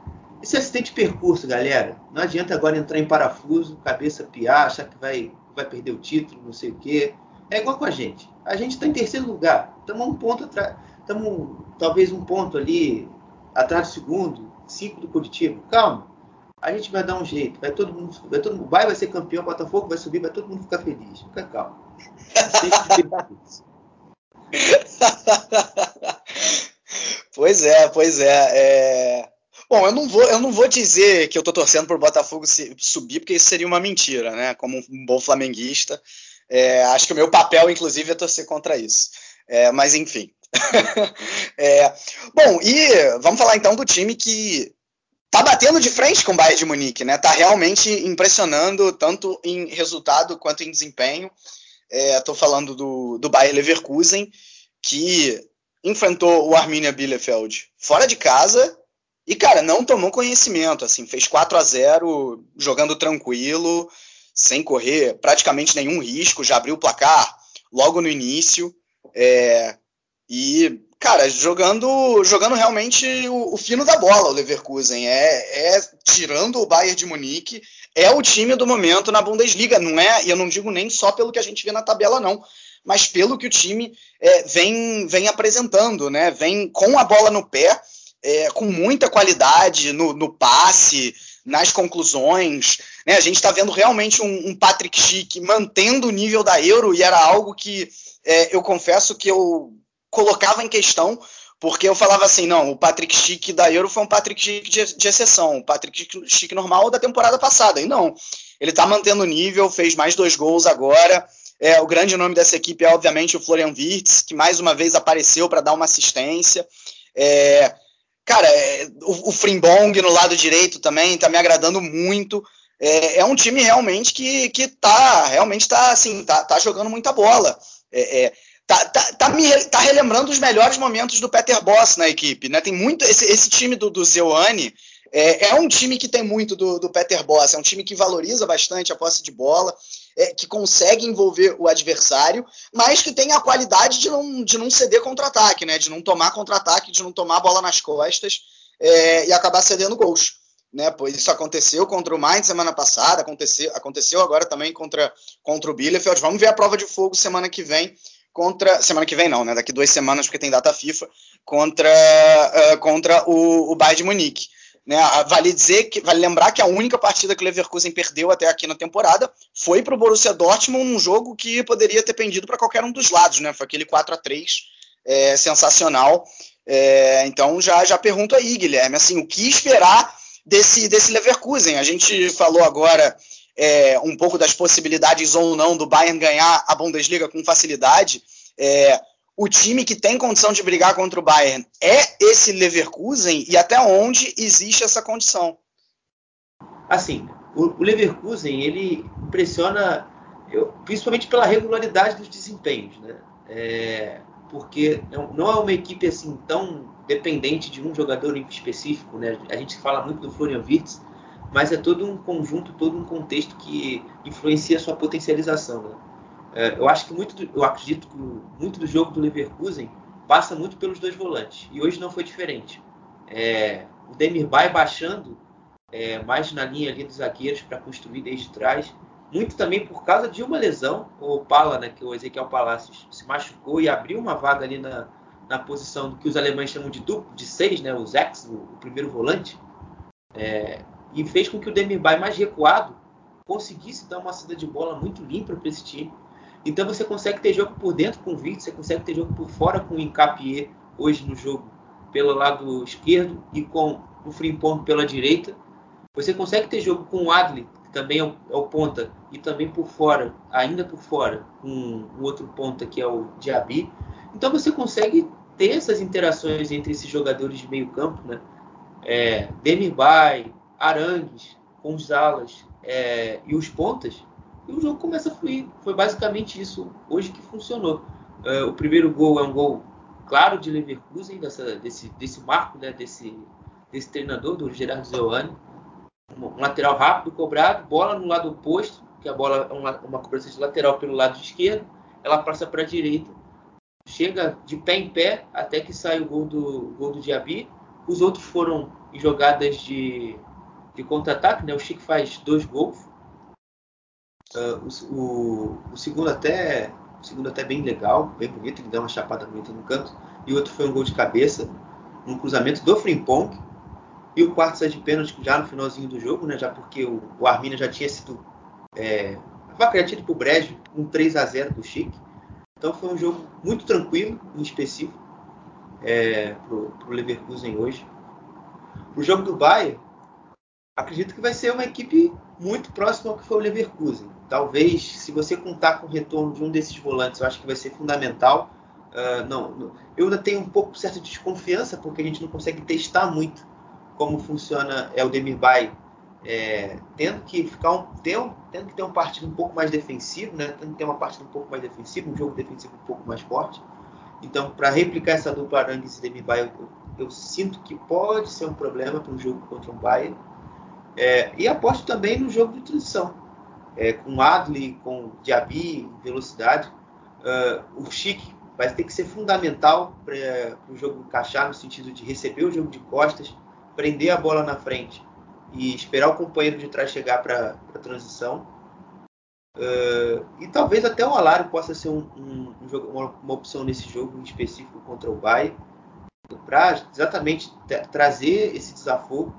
Esse acidente de percurso, galera, não adianta agora entrar em parafuso, cabeça piar, achar que vai, vai perder o título, não sei o quê. É igual com a gente. A gente está em terceiro lugar. Estamos um ponto atrás. Estamos talvez um ponto ali atrás do segundo, cinco do Curitiba. Calma. A gente vai dar um jeito. Vai todo mundo. Vai todo mundo. Vai, vai ser campeão, Botafogo vai subir, vai todo mundo ficar feliz. Fica calmo. pois é, pois é, é, Bom, eu não vou, eu não vou dizer que eu tô torcendo pro Botafogo subir, porque isso seria uma mentira, né? Como um bom flamenguista, é, acho que o meu papel, inclusive, é torcer contra isso. É, mas enfim. é, bom, e vamos falar então do time que tá batendo de frente com o Bayern de Munique, né? Tá realmente impressionando tanto em resultado quanto em desempenho. Estou é, falando do, do Bayer Leverkusen, que enfrentou o Arminia Bielefeld fora de casa e, cara, não tomou conhecimento. Assim, fez 4 a 0 jogando tranquilo, sem correr praticamente nenhum risco, já abriu o placar logo no início. É, e, cara, jogando jogando realmente o, o, fino da bola, o Leverkusen. É, é tirando o Bayern de Munique, é o time do momento na Bundesliga, não é? E eu não digo nem só pelo que a gente vê na tabela, não, mas pelo que o time é, vem, vem apresentando, né? Vem com a bola no pé, é, com muita qualidade no, no passe, nas conclusões. Né? A gente está vendo realmente um, um Patrick Schick mantendo o nível da Euro e era algo que é, eu confesso que eu colocava em questão, porque eu falava assim, não, o Patrick Schick da Euro foi um Patrick Schick de, de exceção, o Patrick Schick normal da temporada passada, e não, ele está mantendo o nível, fez mais dois gols agora, é, o grande nome dessa equipe é obviamente o Florian Wirtz, que mais uma vez apareceu para dar uma assistência, é, cara, é, o, o Frimbong no lado direito também está me agradando muito, é, é, um time realmente que, que tá, realmente tá, assim, tá, tá jogando muita bola, é, é tá, tá, tá, me, tá relembrando os melhores momentos do Peter Boss na equipe, né? Tem muito esse, esse time do, do Zeuane é, é, um time que tem muito do, do, Peter Boss, é um time que valoriza bastante a posse de bola, é, que consegue envolver o adversário, mas que tem a qualidade de não, de não ceder contra-ataque, né? De não tomar contra-ataque, de não tomar a bola nas costas é, e acabar cedendo gols. Né, pois isso aconteceu contra o Mainz semana passada, aconteceu, aconteceu agora também contra, contra o Bielefeld. Vamos ver a prova de fogo semana que vem contra. Semana que vem não, né? Daqui duas semanas, porque tem data FIFA, contra, uh, contra o, o Bayern de Munique. Né, vale dizer que vale lembrar que a única partida que o Leverkusen perdeu até aqui na temporada foi para o Borussia Dortmund, um jogo que poderia ter pendido para qualquer um dos lados, né? Foi aquele 4 a 3 é, sensacional. É, então já já pergunto aí, Guilherme, assim, o que esperar desse desse Leverkusen? A gente falou agora é, um pouco das possibilidades ou não do Bayern ganhar a Bundesliga com facilidade, é, o time que tem condição de brigar contra o Bayern é esse Leverkusen e até onde existe essa condição? Assim, o, Leverkusen ele impressiona eu, principalmente pela regularidade dos desempenhos, né? É, porque não é uma equipe assim tão dependente de um jogador específico, né? A gente fala muito do Florian Wirtz, mas é todo um conjunto, todo um contexto que influencia a sua potencialização. Né? É, eu acho que muito, do, eu acredito que muito do jogo do Leverkusen passa muito pelos dois volantes e hoje não foi diferente. É, o Demirbay baixando é, mais na linha ali dos zagueiros para construir desde trás. Muito também por causa de uma lesão, o Pala, né, que o Ezequiel Palacios se machucou e abriu uma vaga ali na, na posição que os alemães chamam de duplo, de seis, né, o Zex, o, o primeiro volante, é, e fez com que o Demirbay mais recuado conseguisse dar uma saída de bola muito limpa para esse time. Então você consegue ter jogo por dentro com o Victor, você consegue ter jogo por fora com o Incapié hoje no jogo pelo lado esquerdo e com o Frimpong pela direita. Você consegue ter jogo com o Adli, que também é o, é o, ponta, e também por fora, ainda por fora, com o outro ponta que é o Diaby. Então você consegue ter essas interações entre esses jogadores de meio campo, né? É, Arangues, com os alas é, e os pontas, e o jogo começa a fluir. Foi basicamente isso hoje que funcionou. É, o primeiro gol é um gol claro de Leverkusen, dessa, desse, desse marco, né, desse, desse treinador, do Gerardo Zeuani. Um, lateral rápido, cobrado, bola no lado oposto, que a bola é uma, uma cobrança de lateral pelo lado esquerdo, ela passa para a direita, chega de pé em pé até que sai o gol do, gol do Diaby. Os outros foram jogadas de, de contra-ataque, né? O Chico faz dois gols. Uh, o, o, o, segundo até o segundo até bem legal, bem bonito, ele dá uma chapada bonita no canto. E o outro foi um gol de cabeça, um cruzamento do Frimpong. E o quarto sai de pênalti já no finalzinho do jogo, né? Já porque o, o Arminia já tinha sido é, a vaca já tinha ido pro Brejo, um 3 a 0 do Chique. Então foi um jogo muito tranquilo, em específico, é, pro, pro Leverkusen hoje. O jogo do Bayern, acredito que vai ser uma equipe muito próxima ao que foi o Leverkusen. Talvez, se você contar com o retorno de um desses volantes, eu acho que vai ser fundamental. Uh, não, não, eu ainda tenho um pouco certa desconfiança, porque a gente não consegue testar muito como funciona o Demirbay, é, tendo que ficar um, tendo, tendo que ter um partido um pouco mais defensivo, né? Tendo que ter uma partida um pouco mais defensiva, um jogo defensivo um pouco mais forte. Então, para replicar essa dupla Arangues e Demirbay, eu, eu sinto que pode ser um problema para um jogo contra um Bayern. É, e aposto também no jogo de transição, é, com Adli, com Diaby, velocidade. Uh, o Chique vai ter que ser fundamental para o jogo encaixar, no sentido de receber o jogo de costas, prender a bola na frente e esperar o companheiro de trás chegar para a transição. Uh, e talvez até o Alário possa ser um, um, um, uma, uma, opção nesse jogo em específico contra o Bayern para exatamente trazer esse desafio.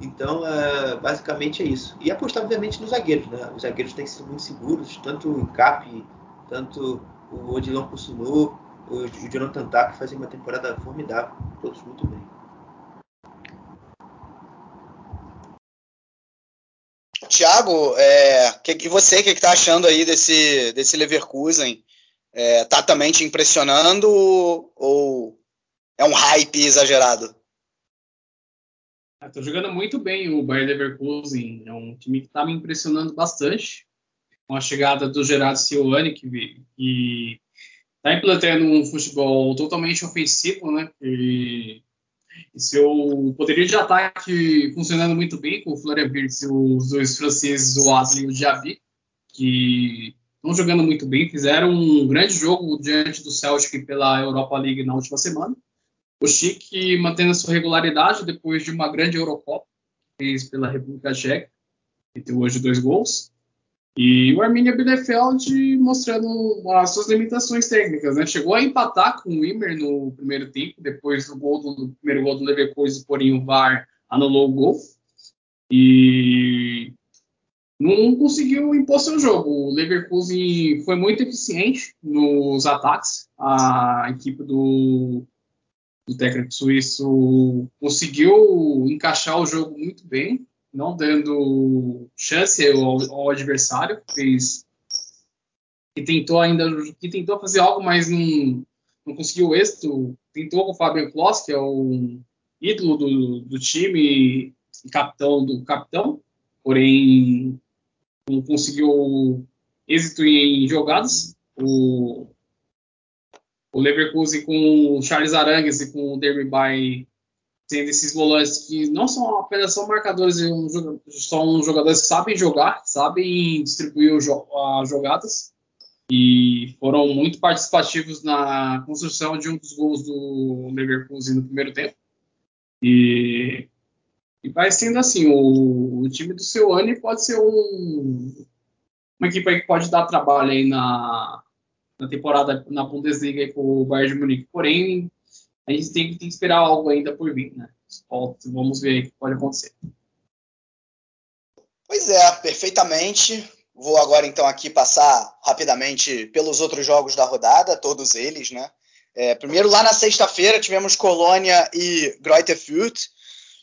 Então, uh, basicamente é isso. E apostar, obviamente, nos zagueiros. Né? Os zagueiros têm ser muito seguros, tanto o Cap, tanto o Odilon Kusuno, o Jonathan Tak fazem uma temporada formidável, todos muito bem. Tiago, é, que, que você, o que, está achando aí desse, desse Leverkusen? É, tá também te impressionando ou é um hype exagerado? Estou jogando muito bem o Bayer Leverkusen. É um time que está me impressionando bastante. Com a chegada do Gerardo Silvani, que, está implantando um futebol totalmente ofensivo, né? E, e seu poderio de ataque funcionando muito bem com o Florian e os dois franceses, o Adli e o Diaby, que estão jogando muito bem. Fizeram um grande jogo diante do Celtic pela Europa League na última semana. O Chique mantendo a sua regularidade depois de uma grande Eurocopa, fez pela República Tcheca, que tem hoje dois gols. E o Arminia Bielefeld mostrando as suas limitações técnicas, né? Chegou a empatar com o Wimmer no primeiro tempo, depois do, gol do, do primeiro gol do Leverkusen, porém o VAR anulou o gol. E não conseguiu impor seu jogo. O Leverkusen foi muito eficiente nos ataques. A equipe do o técnico suíço conseguiu encaixar o jogo muito bem, não dando chance ao, ao adversário, fez que tentou ainda que tentou fazer algo, mas não, não conseguiu êxito. Tentou com o Fabian Kloss, que é o ídolo do, do time e capitão do capitão, porém não conseguiu êxito em jogadas. O o Leverkusen com o Charles Arangues e com o Derby sendo esses volantes que não são apenas são marcadores, são jogadores que sabem jogar, sabem distribuir as jogadas e foram muito participativos na construção de um dos gols do Leverkusen no primeiro tempo. E, E vai sendo assim, o, o time do seu ano pode ser um, uma equipe que pode dar trabalho aí na, na temporada na Bundesliga para o Bayern de Munique. Porém, a gente tem, tem que esperar algo ainda por vir, né? Vamos ver o que pode acontecer. Pois é, perfeitamente. Vou agora então aqui passar rapidamente pelos outros jogos da rodada, todos eles, né? É, primeiro, lá na sexta-feira, tivemos Colônia e Greuther Fürth.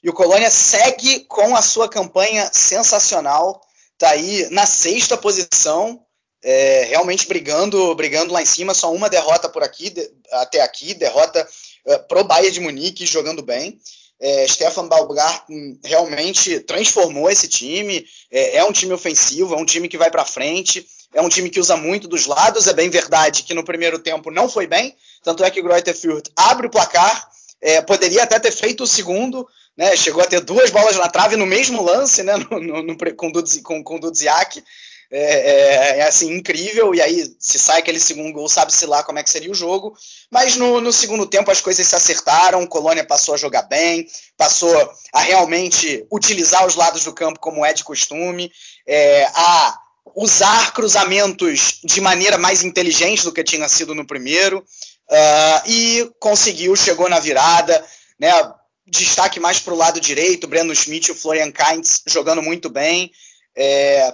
E o Colônia segue com a sua campanha sensacional. Está aí na sexta posição, é, realmente brigando, brigando lá em cima. Só uma derrota por aqui, de, até aqui, derrota é, pro Bayern de Munique, jogando bem. É, Stefan Baumgarten realmente transformou esse time. É, é, um time ofensivo, é um time que vai para frente, é um time que usa muito dos lados. É bem verdade que no primeiro tempo não foi bem, tanto é que o Greuther abre o placar, é, poderia até ter feito o segundo, né, chegou a ter duas bolas na trave no mesmo lance, né, no, no, no, com, com, com o Dudziak. É, é, é, assim incrível, e aí se sai aquele segundo gol, sabe-se lá como é que seria o jogo. Mas no, no, segundo tempo as coisas se acertaram, Colônia passou a jogar bem, passou a realmente utilizar os lados do campo como é de costume, é, a usar cruzamentos de maneira mais inteligente do que tinha sido no primeiro, uh, e conseguiu, chegou na virada, né? Destaque mais para o lado direito, Breno Schmidt e o Florian Kainz jogando muito bem. É,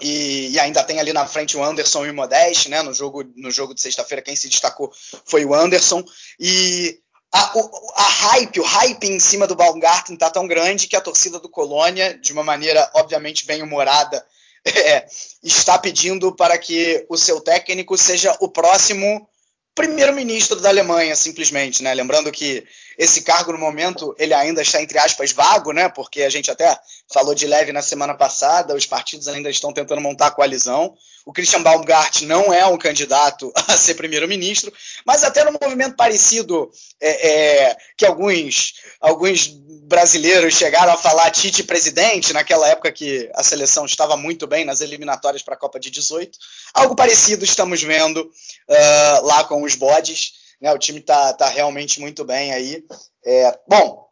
e, e, ainda tem ali na frente o Anderson e o Modeste, né? No jogo, no jogo de sexta-feira, quem se destacou foi o Anderson. E a, o, a, hype, o hype em cima do Baumgarten está tão grande que a torcida do Colônia, de uma maneira obviamente bem humorada, é, está pedindo para que o seu técnico seja o próximo primeiro-ministro da Alemanha, simplesmente, né? Lembrando que esse cargo no momento ele ainda está entre aspas vago, né? Porque a gente até falou de leve na semana passada, os partidos ainda estão tentando montar a coalizão. O Christian Baumgart não é um candidato a ser primeiro-ministro, mas até no movimento parecido é, é, que alguns alguns brasileiros chegaram a falar Tite presidente naquela época que a seleção estava muito bem nas eliminatórias para a Copa de 18. Algo parecido estamos vendo uh, lá com os bodes. Né? O time está tá realmente muito bem aí. É, bom,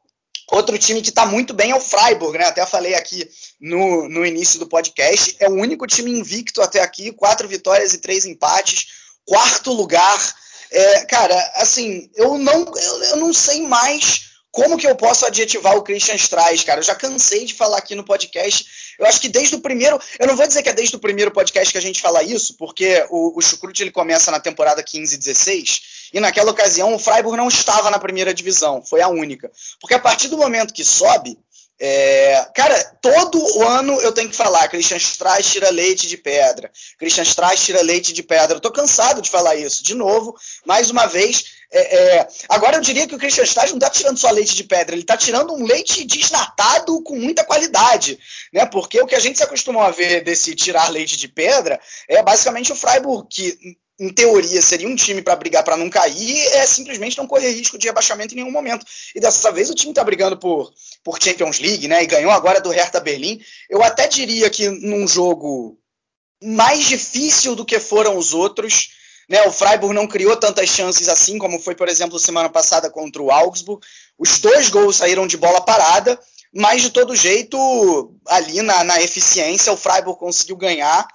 outro time que está muito bem é o Freiburg, né? Até falei aqui no, no início do podcast. É o único time invicto até aqui, quatro vitórias e três empates, quarto lugar. É, cara, assim, eu não, eu, eu não sei mais como que eu posso adjetivar o Christian Strauss, cara? Eu já cansei de falar aqui no podcast. Eu acho que desde o primeiro. Eu não vou dizer que é desde o primeiro podcast que a gente fala isso, porque o, o Chucrute ele começa na temporada 15 e 16. E naquela ocasião o Freiburg não estava na primeira divisão, foi a única. Porque a partir do momento que sobe, é, cara, todo ano eu tenho que falar: Christian Strauss tira leite de pedra. Christian Strauss tira leite de pedra. Eu tô cansado de falar isso. De novo, mais uma vez. É, é, agora eu diria que o Christian Strauss não está tirando só leite de pedra, ele está tirando um leite desnatado com muita qualidade. Né? Porque o que a gente se acostumou a ver desse tirar leite de pedra é basicamente o Freiburg, que em teoria, seria um time para brigar para não cair, é simplesmente não correr risco de rebaixamento em nenhum momento. E dessa vez o time está brigando por, por Champions League, né? E ganhou agora do Hertha Berlim. Eu até diria que num jogo mais difícil do que foram os outros, né? O Freiburg não criou tantas chances assim, como foi, por exemplo, semana passada contra o Augsburg. Os dois gols saíram de bola parada, mas de todo jeito, ali na, na eficiência, o Freiburg conseguiu ganhar.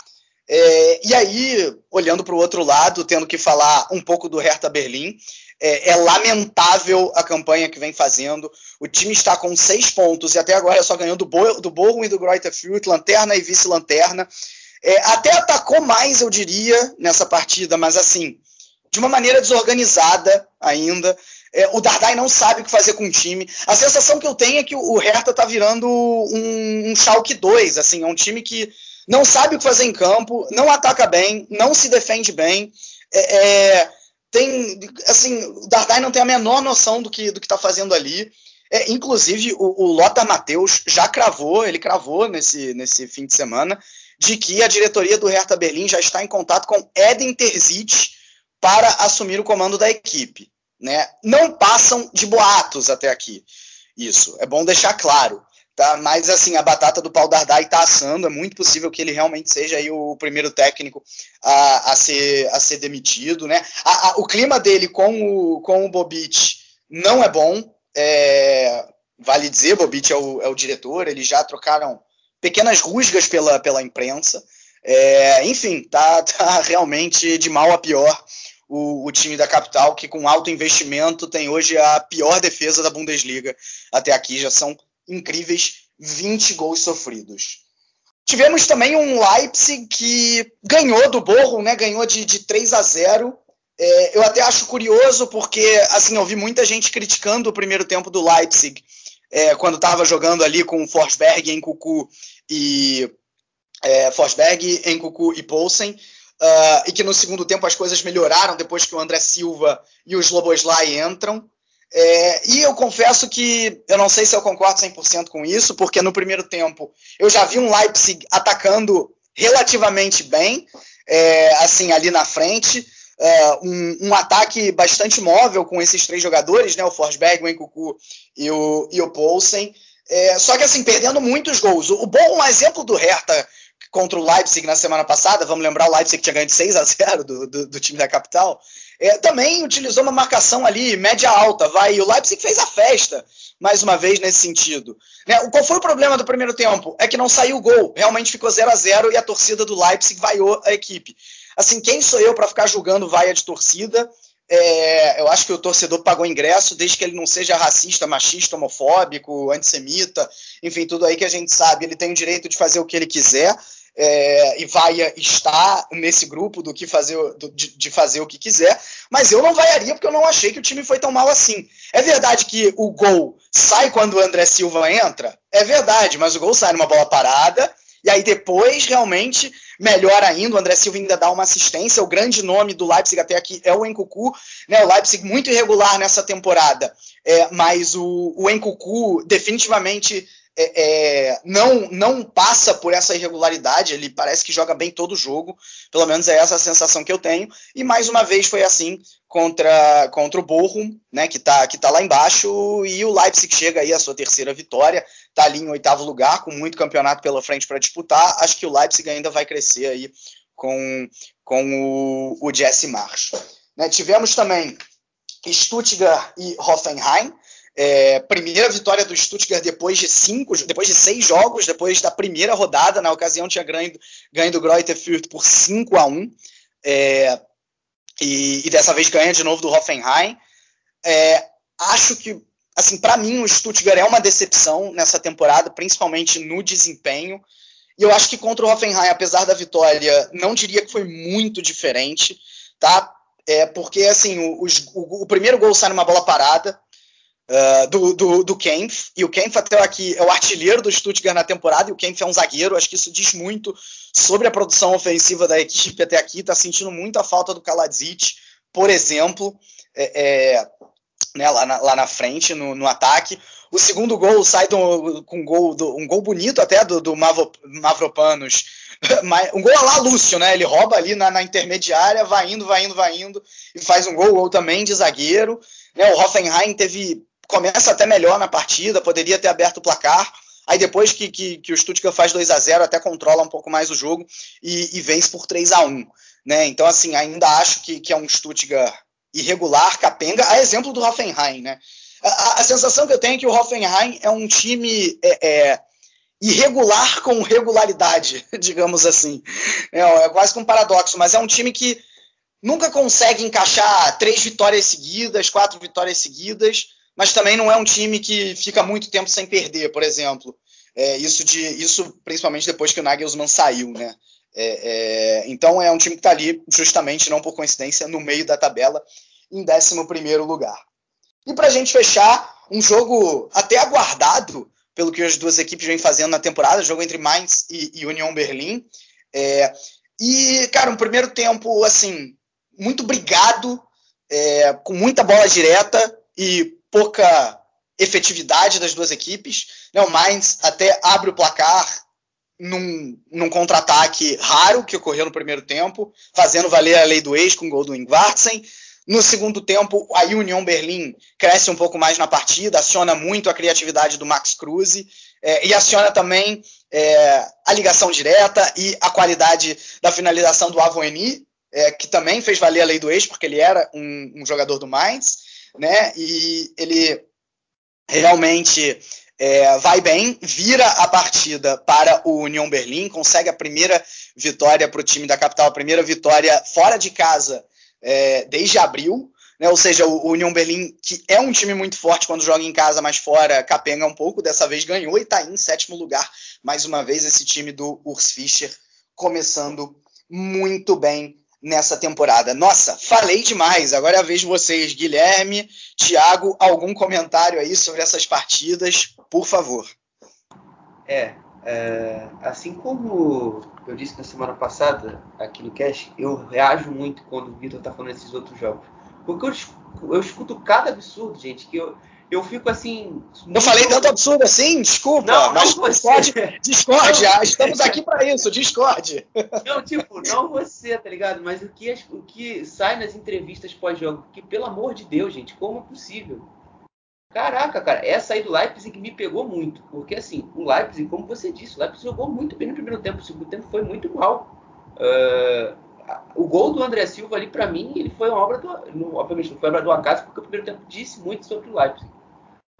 É, e aí, olhando para o outro lado, tendo que falar um pouco do Hertha Berlim, é, é, lamentável a campanha que vem fazendo. O time está com seis pontos e até agora só ganhou do, Bo do e do Greuther lanterna e vice-lanterna. É, até atacou mais, eu diria, nessa partida, mas assim, de uma maneira desorganizada ainda. É, o Dardai não sabe o que fazer com o time. A sensação que eu tenho é que o Hertha está virando um, um Schalke 2, assim, é um time que não sabe o que fazer em campo, não ataca bem, não se defende bem. É, é, tem, assim, o Dardai não tem a menor noção do que do está fazendo ali. É, inclusive, o, o Lothar Matheus já cravou, ele cravou nesse, nesse fim de semana, de que a diretoria do Hertha Berlim já está em contato com Eden Terzic para assumir o comando da equipe. Né? Não passam de boatos até aqui. Isso, é bom deixar claro. Tá? Mas assim, a batata do Paul Dardai está assando, é muito possível que ele realmente seja aí o primeiro técnico a, a, ser, a ser demitido. Né? A, a, o clima dele com o, com o Bobic não é bom. É, vale dizer, Bobit é o, é o diretor, eles já trocaram pequenas rusgas pela, pela imprensa. É, enfim, tá, tá realmente de mal a pior o, o, time da capital, que com alto investimento tem hoje a pior defesa da Bundesliga até aqui. Já são incríveis 20 gols sofridos. Tivemos também um Leipzig que ganhou do Borro, né? ganhou de, de 3 a 0. É, eu até acho curioso porque assim eu vi muita gente criticando o primeiro tempo do Leipzig é, quando estava jogando ali com Forsberg, em Cucu e é, Forsberg, em Cucu e Poulsen, uh, e que no segundo tempo as coisas melhoraram depois que o André Silva e o Sloboslai entram. É, e eu confesso que eu não sei se eu concordo 100% com isso, porque no primeiro tempo eu já vi um Leipzig atacando relativamente bem, é, assim, ali na frente. Uh, um, um, ataque bastante móvel com esses três jogadores, né, o Forsberg, o Enkuku e o, e o Poulsen. É, só que assim, perdendo muitos gols. O, o bom exemplo do Hertha contra o Leipzig na semana passada, vamos lembrar o Leipzig que tinha ganho de 6 a 0 do, do, do time da capital, é, também utilizou uma marcação ali média alta, vai, e o Leipzig fez a festa, mais uma vez nesse sentido. Né, qual foi o problema do primeiro tempo? É que não saiu o gol, realmente ficou 0 a 0 e a torcida do Leipzig vaiou a equipe. Assim, quem sou eu para ficar julgando vaia de torcida? É, eu acho que o torcedor pagou ingresso, desde que ele não seja racista, machista, homofóbico, antissemita, enfim, tudo aí que a gente sabe. Ele tem o direito de fazer o que ele quiser. É, e vai estar nesse grupo do que fazer do, de, de, fazer o que quiser, mas eu não vaiaria porque eu não achei que o time foi tão mal assim. É verdade que o gol sai quando o André Silva entra? É verdade, mas o gol sai numa bola parada e aí depois, realmente, melhor ainda, o André Silva ainda dá uma assistência. O grande nome do Leipzig até aqui é o Encucu. Né? O Leipzig muito irregular nessa temporada, é, mas o, o Encucu definitivamente é, é, não, não passa por essa irregularidade, ele parece que joga bem todo o jogo, pelo menos é essa a sensação que eu tenho, e mais uma vez foi assim contra, contra o Bochum, né, que está que tá lá embaixo, e o Leipzig chega aí a sua terceira vitória, está ali em oitavo lugar, com muito campeonato pela frente para disputar, acho que o Leipzig ainda vai crescer aí com, com o, o Jesse Marsch. Né, tivemos também Stuttgart e Hoffenheim, é, primeira vitória do Stuttgart depois de cinco, depois de seis jogos, depois da primeira rodada. Na ocasião tinha ganho, ganho do Greuther Fürth por 5 a 1 é, e, e, dessa vez ganha de novo do Hoffenheim. É, acho que, assim, para mim o Stuttgart é uma decepção nessa temporada, principalmente no desempenho. E eu acho que contra o Hoffenheim, apesar da vitória, não diria que foi muito diferente, tá? É porque assim, o, o, o primeiro gol sai numa bola parada, Uh, do, do, do Kempf, e o Kempf até aqui é o artilheiro do Stuttgart na temporada, e o Kempf é um zagueiro, acho que isso diz muito sobre a produção ofensiva da equipe até aqui, está sentindo muito a falta do Kaladzic, por exemplo, é, é, né, lá, na, lá na frente, no, no ataque. O segundo gol sai do, com um gol, do, um gol bonito até do, do Mavro, Mavropanos, um gol lá Lúcio, né? Ele rouba ali na, na, intermediária, vai indo, vai indo, vai indo, e faz um gol, gol também de zagueiro. Né? O Hoffenheim teve começa até melhor na partida, poderia ter aberto o placar. Aí depois que, que, que o Stuttgart faz 2 a 0 até controla um pouco mais o jogo e, e vence por 3 a 1 né? Então, assim, ainda acho que, que é um Stuttgart irregular, capenga, a exemplo do Hoffenheim, né? A, a, sensação que eu tenho é que o Hoffenheim é um time é, é, irregular com regularidade, digamos assim. É, é quase que um paradoxo, mas é um time que nunca consegue encaixar três vitórias seguidas, quatro vitórias seguidas, mas também não é um time que fica muito tempo sem perder, por exemplo. É, isso, de, isso principalmente depois que o Nagelsmann saiu, né? É, é, então é um time que está ali, justamente, não por coincidência, no meio da tabela, em 11 lugar. E para a gente fechar, um jogo até aguardado pelo que as duas equipes vêm fazendo na temporada, jogo entre Mainz e, e União Berlim. É, e, cara, um primeiro tempo, assim, muito brigado, é, com muita bola direta e pouca efetividade das duas equipes. Né? O Mainz até abre o placar num, num contra-ataque raro que ocorreu no primeiro tempo, fazendo valer a lei do ex com o gol do Ingvartsen. No segundo tempo, a Union Berlim cresce um pouco mais na partida, aciona muito a criatividade do Max Cruz é, e aciona também é, a ligação direta e a qualidade da finalização do Avoeni, é, que também fez valer a lei do ex, porque ele era um, um jogador do Mainz né? E ele realmente é, vai bem, vira a partida para o União Berlim, consegue a primeira vitória para o time da capital, a primeira vitória fora de casa é, desde abril. Né? Ou seja, o, União Berlim, que é um time muito forte quando joga em casa, mas fora capenga um pouco, dessa vez ganhou e está em sétimo lugar. Mais uma vez, esse time do Urs Fischer começando muito bem nessa temporada. Nossa, falei demais. Agora é a vez de vocês, Guilherme, Thiago, algum comentário aí sobre essas partidas, por favor. É, é, assim como eu disse na semana passada aqui no cast, eu reajo muito quando o Vitor tá falando desses outros jogos. Porque eu, eu escuto cada absurdo, gente, que eu, eu fico assim. Eu falei tanto absurdo assim? Desculpa, não, mas não discorde, discorde. Não, estamos aqui para isso, discorde. Não, tipo, não você, tá ligado? Mas o que, o que sai nas entrevistas pós-jogo, que pelo amor de Deus, gente, como é possível? Caraca, cara, essa aí do Leipzig me pegou muito. Porque assim, o Leipzig, como você disse, o Leipzig jogou muito bem no primeiro tempo, o segundo tempo foi muito mal. Uh, o gol do André Silva ali, para mim, ele foi uma obra do. obviamente, não foi obra do acaso, porque o primeiro tempo disse muito sobre o Leipzig.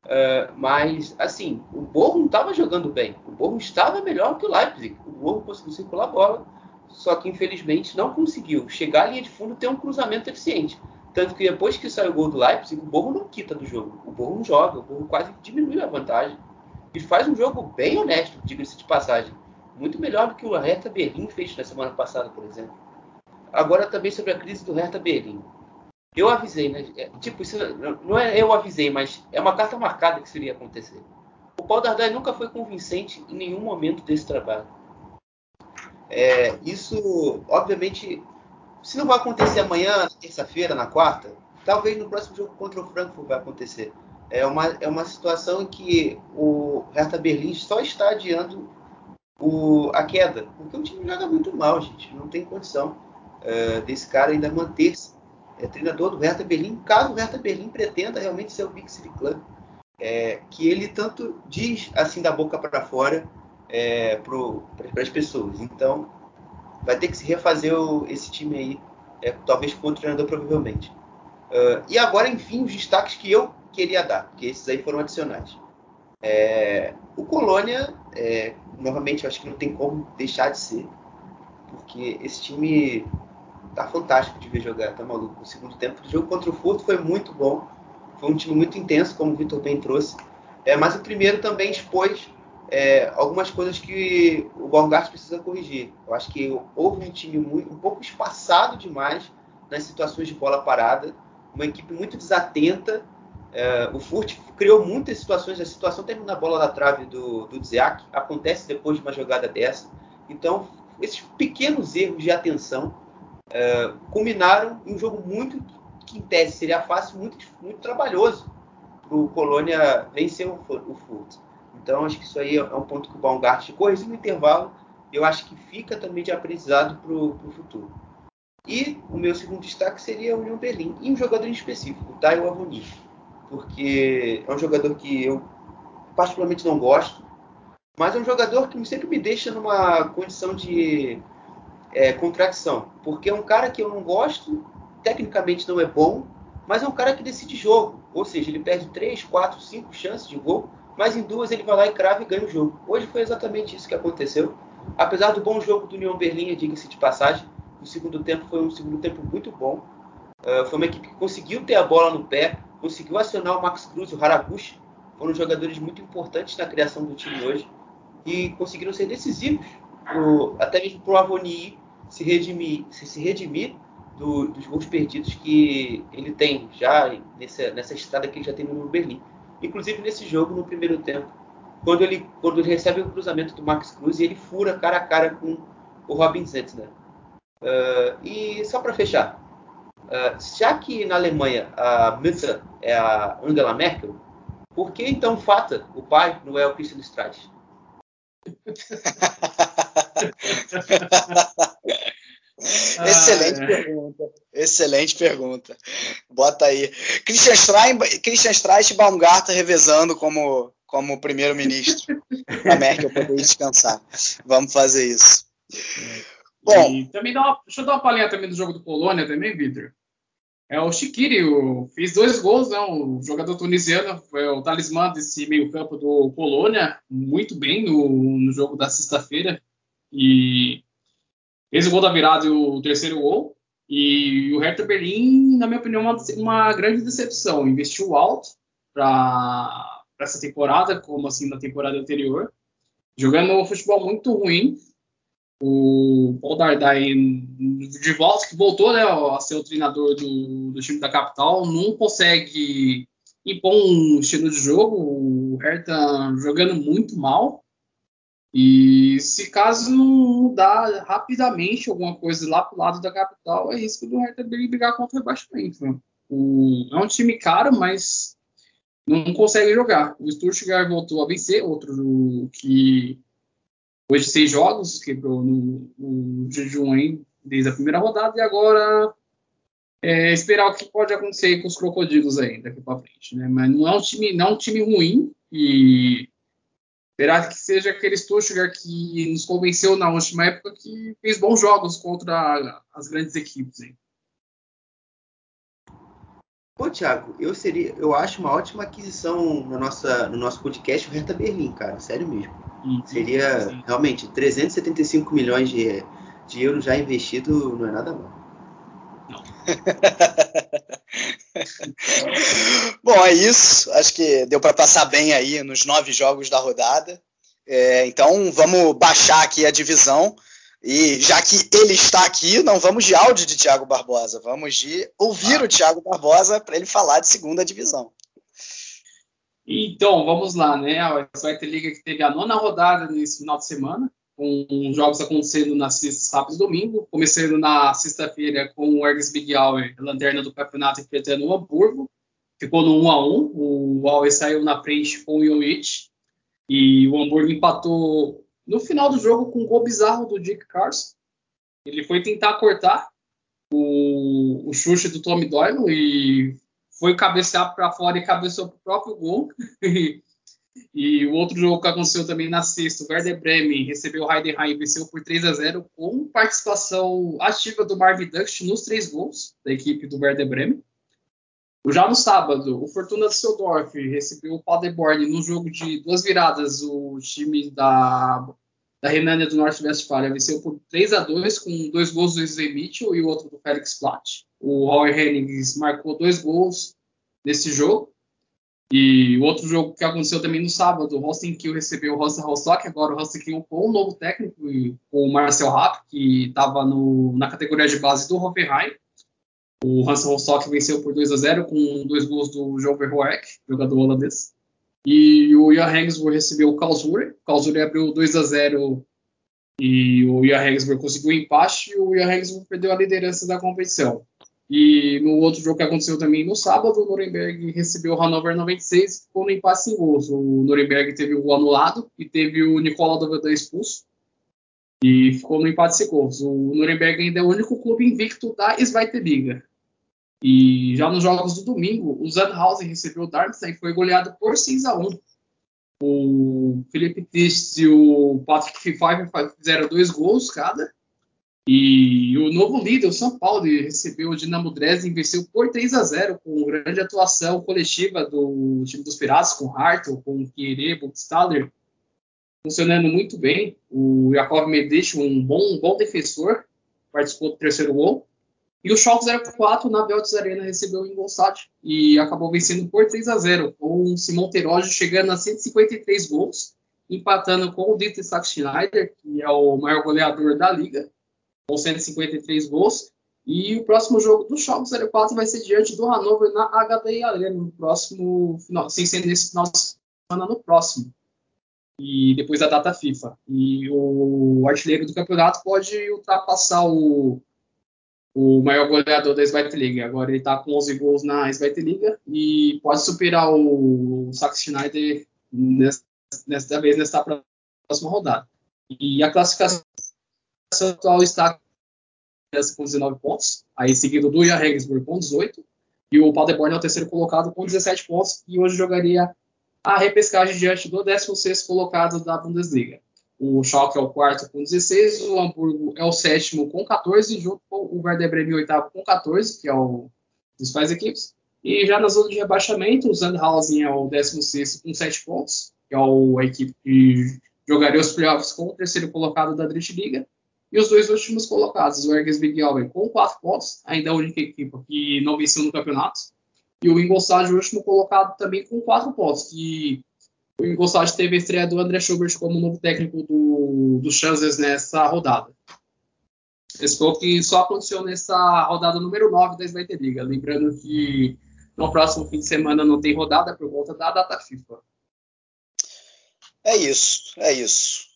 Uh, mas, assim, o Borro não estava jogando bem. O Borro estava melhor que o Leipzig. O Borro conseguiu circular a bola, só que infelizmente não conseguiu chegar à linha de fundo e ter um cruzamento eficiente. Tanto que depois que saiu o gol do Leipzig, o Borro não quita do jogo. O Borro não joga, o Borro quase diminui a vantagem. E faz um jogo bem honesto, diga-se de passagem. Muito melhor do que o Hertha Berlim fez na semana passada, por exemplo. Agora também sobre a crise do Hertha Berlim. Eu avisei, né? É, tipo, isso não é eu avisei, mas é uma carta marcada que isso iria acontecer. O Paul Dardai nunca foi convincente em nenhum momento desse trabalho. É, isso, obviamente, se não vai acontecer amanhã, na terça-feira, na quarta, talvez no próximo jogo contra o Frankfurt vai acontecer. É uma, é uma situação em que o Hertha Berlim só está adiando o, a queda, porque o time joga muito mal, gente. Não tem condição uh, desse cara ainda manter-se é, treinador do Hertha Berlim, caso o Hertha Berlim pretenda realmente ser o Big City Club, é, que ele tanto diz assim da boca para fora é, para as pessoas. Então, vai ter que se refazer o, esse time aí, é, talvez com outro treinador, provavelmente. Uh, e agora, enfim, os destaques que eu queria dar, porque esses aí foram adicionais. É, o Colônia, é, novamente, eu acho que não tem como deixar de ser, porque esse time tá fantástico de ver jogar, tá maluco. O segundo tempo do jogo contra o Furto foi muito bom. Foi um time muito intenso, como o Vitor bem trouxe. É, mas o primeiro também expôs é, algumas coisas que o Baumgart precisa corrigir. Eu acho que houve um time muito, um pouco espaçado demais nas situações de bola parada, uma equipe muito desatenta. É, o Furt criou muitas situações, a situação termina na bola da trave do, do Dziak, acontece depois de uma jogada dessa. Então, esses pequenos erros de atenção é, culminaram em um jogo muito que em tese seria fácil, muito, muito trabalhoso para o Colônia vencer o, o Furt. Então acho que isso aí é um ponto que o Baumgart corrigiu no intervalo. Eu acho que fica também de aprendizado para o futuro. E o meu segundo destaque seria o União Berlim e um jogador em específico, o Tayo Avoni, porque é um jogador que eu particularmente não gosto, mas é um jogador que sempre me deixa numa condição de é, contradição, porque é um cara que eu não gosto, tecnicamente não é bom, mas é um cara que decide jogo, ou seja, ele perde 3, 4, 5 chances de gol, mas em duas ele vai lá e crava e ganha o jogo. Hoje foi exatamente isso que aconteceu. Apesar do bom jogo do União Berlim, diga-se de passagem, o segundo tempo foi um segundo tempo muito bom. Uh, foi uma equipe que conseguiu ter a bola no pé, conseguiu acionar o Max Cruz e o Haraguchi, foram jogadores muito importantes na criação do time hoje e conseguiram ser decisivos, pro, até mesmo para o Avoni se redimir, se, se redimir do, dos gols perdidos que ele tem já nessa, nessa estrada que ele já tem no Berlim. Inclusive nesse jogo, no primeiro tempo, quando ele, quando ele recebe o cruzamento do Max Cruz e ele fura cara a cara com o Robin Zetzner. Uh, e só para fechar, uh, já que na Alemanha a Mütze é a Angela Merkel, por que então Fata, o pai, não é o Christian Streich? Excelente ah, é. pergunta. Excelente pergunta. Bota aí. Christian Streich, Christian Streich Baumgartner revezando como, como primeiro-ministro. a Merkel poder descansar. Vamos fazer isso. Bom. E também dá uma, deixa eu dar uma palhinha também do jogo do Polônia também, Vitor. É o Shikiri, o, fez dois gols, né? O jogador tunisiano foi o talismã desse meio-campo do Polônia, muito bem no, no jogo da sexta-feira. E o gol da virada e o terceiro gol. E o Hertha Berlim, na minha opinião, uma, uma grande decepção. Investiu alto para essa temporada, como assim na temporada anterior, jogando um futebol muito ruim. O Paul Dardai de volta, que voltou né, a ser o treinador do, do time da capital, não consegue impor um estilo de jogo. O Hertha jogando muito mal. E se caso não mudar rapidamente alguma coisa lá pro lado da capital, é risco do Hertha brigar contra o rebaixamento. Né? O, é um time caro, mas não consegue jogar. O Stuttgart voltou a vencer, outro que de seis jogos, quebrou no, no jejum aí desde a primeira rodada, e agora é, esperar o que pode acontecer com os crocodilos aí daqui para frente. Né? Mas não é um time, não é um time ruim, e Esperar que seja aquele Stuttgart que nos convenceu na última época que fez bons jogos contra as grandes equipes. Hein? Pô, Thiago, eu seria, eu acho uma ótima aquisição na nossa, no nosso podcast o Hertha Berlim, cara, sério mesmo. Sim, seria sim. realmente 375 milhões de, de euros já investido, não é nada mal. Bom, é isso. Acho que deu para passar bem aí nos nove jogos da rodada. É, então vamos baixar aqui a divisão. E já que ele está aqui, não vamos de áudio de Thiago Barbosa, vamos de ouvir ah. o Thiago Barbosa para ele falar de segunda divisão. Então, vamos lá, né? A Liga que teve a nona rodada nesse final de semana, com jogos acontecendo na sexta, sábado e domingo. Começando na sexta-feira com o Ergs Big Hour, lanterna do campeonato, enfrentando o Hamburgo ficou no 1 a 1 O Alves saiu na frente com o Jovic e o Hamburgo empatou no final do jogo com um gol bizarro do Dick Carson. Ele foi tentar cortar o, o chute do Tommy Doyle e foi cabecear para fora e cabeceou para o próprio gol. e o outro jogo que aconteceu também na sexta, o Werder Bremen recebeu o Heidenheim e venceu por 3 a 0 com participação ativa do Marvin Dust nos três gols da equipe do Werder Bremen. Já no sábado, o Fortuna Düsseldorf recebeu o Paderborn no jogo de duas viradas. O time da, da Renânia do Norte-Westfália venceu por 3 a 2 com dois gols do Zé Mitchell e o outro do Felix Platt. O Roy Hennings marcou dois gols nesse jogo. E o outro jogo que aconteceu também no sábado, o Holstein Kiel recebeu o Rossa Rostock, agora o Holstein Kiel com um novo técnico, com o Marcel Rapp, que estava na categoria de base do Hoffenheim. O Hans Rostock venceu por 2 a 0 com dois gols do João Verhoek, jogador holandês. E o Jan Regensburg recebeu o Karlsruhe. O Karlsruhe abriu 2 a 0 e o Jan Regensburg conseguiu um empate e o Jan Regensburg perdeu a liderança da competição. E no outro jogo que aconteceu também no sábado, o Nuremberg recebeu o Hannover 96 e ficou no empate sem gols. O Nuremberg teve o anulado e teve o Nicola Dovedan expulso. E ficou no empate sem gols. O Nuremberg ainda é o único clube invicto da Zweite Liga. E já nos jogos do domingo, o Sandhausen recebeu o Darmstadt e foi goleado por 6 a 1 O Felipe Tist e o Patrick Fife fizeram dois gols cada. E o novo líder, o São Paulo, recebeu o Dinamo Dresden e venceu por 3 a 0 com grande atuação coletiva do time dos Piratas, com Hartel, com Kieré, Buxtaller, funcionando muito bem. O Jakov Medici, um bom, um bom defensor, participou do terceiro gol. E o Schalke 04 na Beltis Arena recebeu o Ingolstadt e acabou vencendo por 3 a 0 com o Simon Teroge chegando a 153 gols, empatando com o Dieter Schneider, que é o maior goleador da liga, com 153 gols. E o próximo jogo do Schalke 04 vai ser diante do Hannover na HDI Arena no próximo final, sem ser nesse final de semana, no próximo. E depois da data FIFA. E o artilheiro do campeonato pode ultrapassar o o maior goleador da Svite Liga. Agora ele está com 11 gols na Svite Liga e pode superar o Sax Schneider nesta vez nesta próxima rodada. E a classificação atual está com 19 pontos, aí seguido do Jan Regensburg com 18, e o Paderborn é o terceiro colocado com 17 pontos, e hoje jogaria a repescagem diante do 16º colocado da Bundesliga. O Schalke é o quarto com 16, o Hamburgo é o sétimo com 14, junto com o Werder Bremen, oitavo com 14, que é o principais equipes. E já na zona de rebaixamento, o Sandhausen é o 16 com 7 pontos, que é a equipe que jogaria os playoffs com o terceiro colocado da Drittliga. E os dois últimos colocados, o Erges Bigauer com 4 pontos, ainda a única equipe que não venceu no campeonato. E o Ingolstadt, o último colocado, também com 4 pontos, que o Ingolstadt teve a estreia do André Schubert como novo técnico do, do Chances nessa rodada. Esse foi o que só aconteceu nessa rodada número 9 da Svete Liga. Lembrando que no próximo fim de semana não tem rodada por conta da data FIFA. É isso, é isso.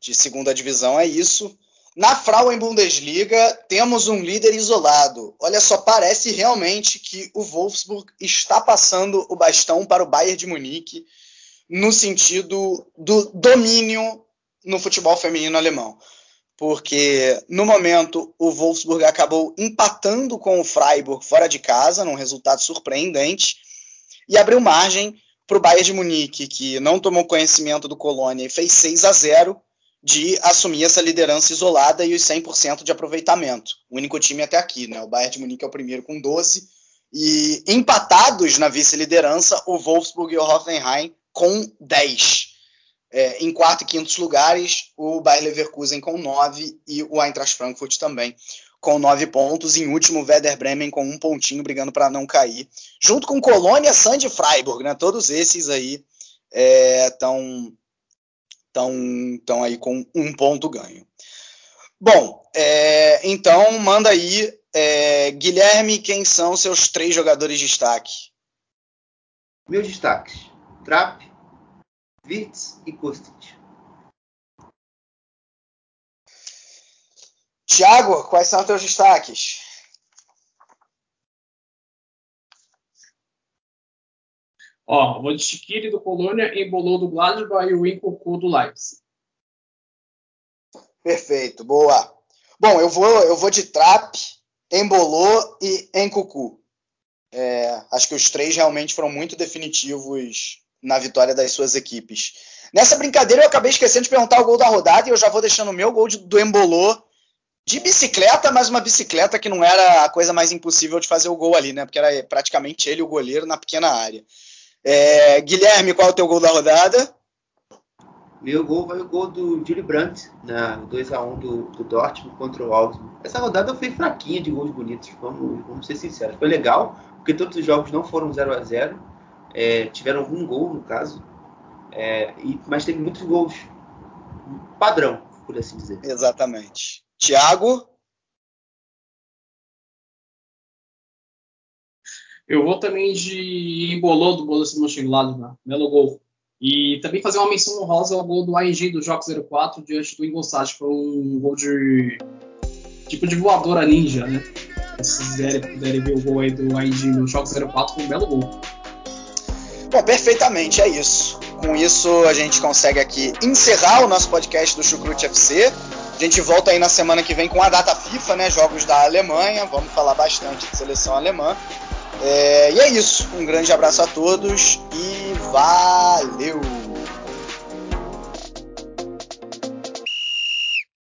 De segunda divisão é isso. Na Frauen Bundesliga temos um líder isolado. Olha só, parece realmente que o Wolfsburg está passando o bastão para o Bayern de Munique no sentido do domínio no futebol feminino alemão. Porque no momento o Wolfsburg acabou empatando com o Freiburg fora de casa, num resultado surpreendente, e abriu margem para o Bayern de Munique, que não tomou conhecimento do Colônia e fez 6 a 0 de assumir essa liderança isolada e os 100% de aproveitamento. O único time até aqui, né? O Bayern de Munique é o primeiro com 12 e empatados na vice-liderança o Wolfsburg e o Hoffenheim com 10. É, em quarto e quinto lugares, o Bayer Leverkusen com 9 e o Eintracht Frankfurt também com 9 pontos. Em último, o Werder Bremen com um pontinho, brigando para não cair. Junto com Colônia, Sand e Freiburg, né? Todos esses aí estão é, tão, tão aí com um ponto ganho. Bom, é, então manda aí, é, Guilherme, quem são seus três jogadores de destaque? Meus destaques: Trap, Wirtz e Kostic. Tiago, quais são teus destaques? Ó, vou de Chiquiri do Colônia, embolou do Gladbach e o Incocu do Leipzig. Perfeito, boa. Bom, eu vou, eu vou de Trap, Embolou e Encucu. É, acho que os três realmente foram muito definitivos na vitória das suas equipes. Nessa brincadeira, eu acabei esquecendo de perguntar o gol da rodada e eu já vou deixando o meu gol de, do Embolô de bicicleta, mas uma bicicleta que não era a coisa mais impossível de fazer o gol ali, né? Porque era praticamente ele, o goleiro, na pequena área. É, Guilherme, qual é o teu gol da rodada? Meu gol vai o gol do Júlio Brandt, na 2x1 do, do Dortmund contra o Augsburg. Essa rodada foi fraquinha de gols bonitos, vamos, vamos ser sinceros. Foi legal, porque todos os jogos não foram 0 a 0 é, tiveram algum gol, no caso, é, e, mas teve muitos gols padrão, por assim dizer. Exatamente. Thiago? Eu vou também de embolou do Borussia Mönchengladbach, belo gol. E também fazer uma menção honrosa ao gol do AEG do Jogo 04 diante do Ingolstadt, foi um gol de tipo de voadora ninja, né? Se vocês puderem ver o gol aí do AEG no Jogo 04, foi um belo gol. Bom, perfeitamente, é isso. Com isso, a gente consegue aqui encerrar o nosso podcast do Chucrute FC. A gente volta aí na semana que vem com a data FIFA, né? Jogos da Alemanha. Vamos falar bastante de seleção alemã. É, e é isso. Um grande abraço a todos e valeu!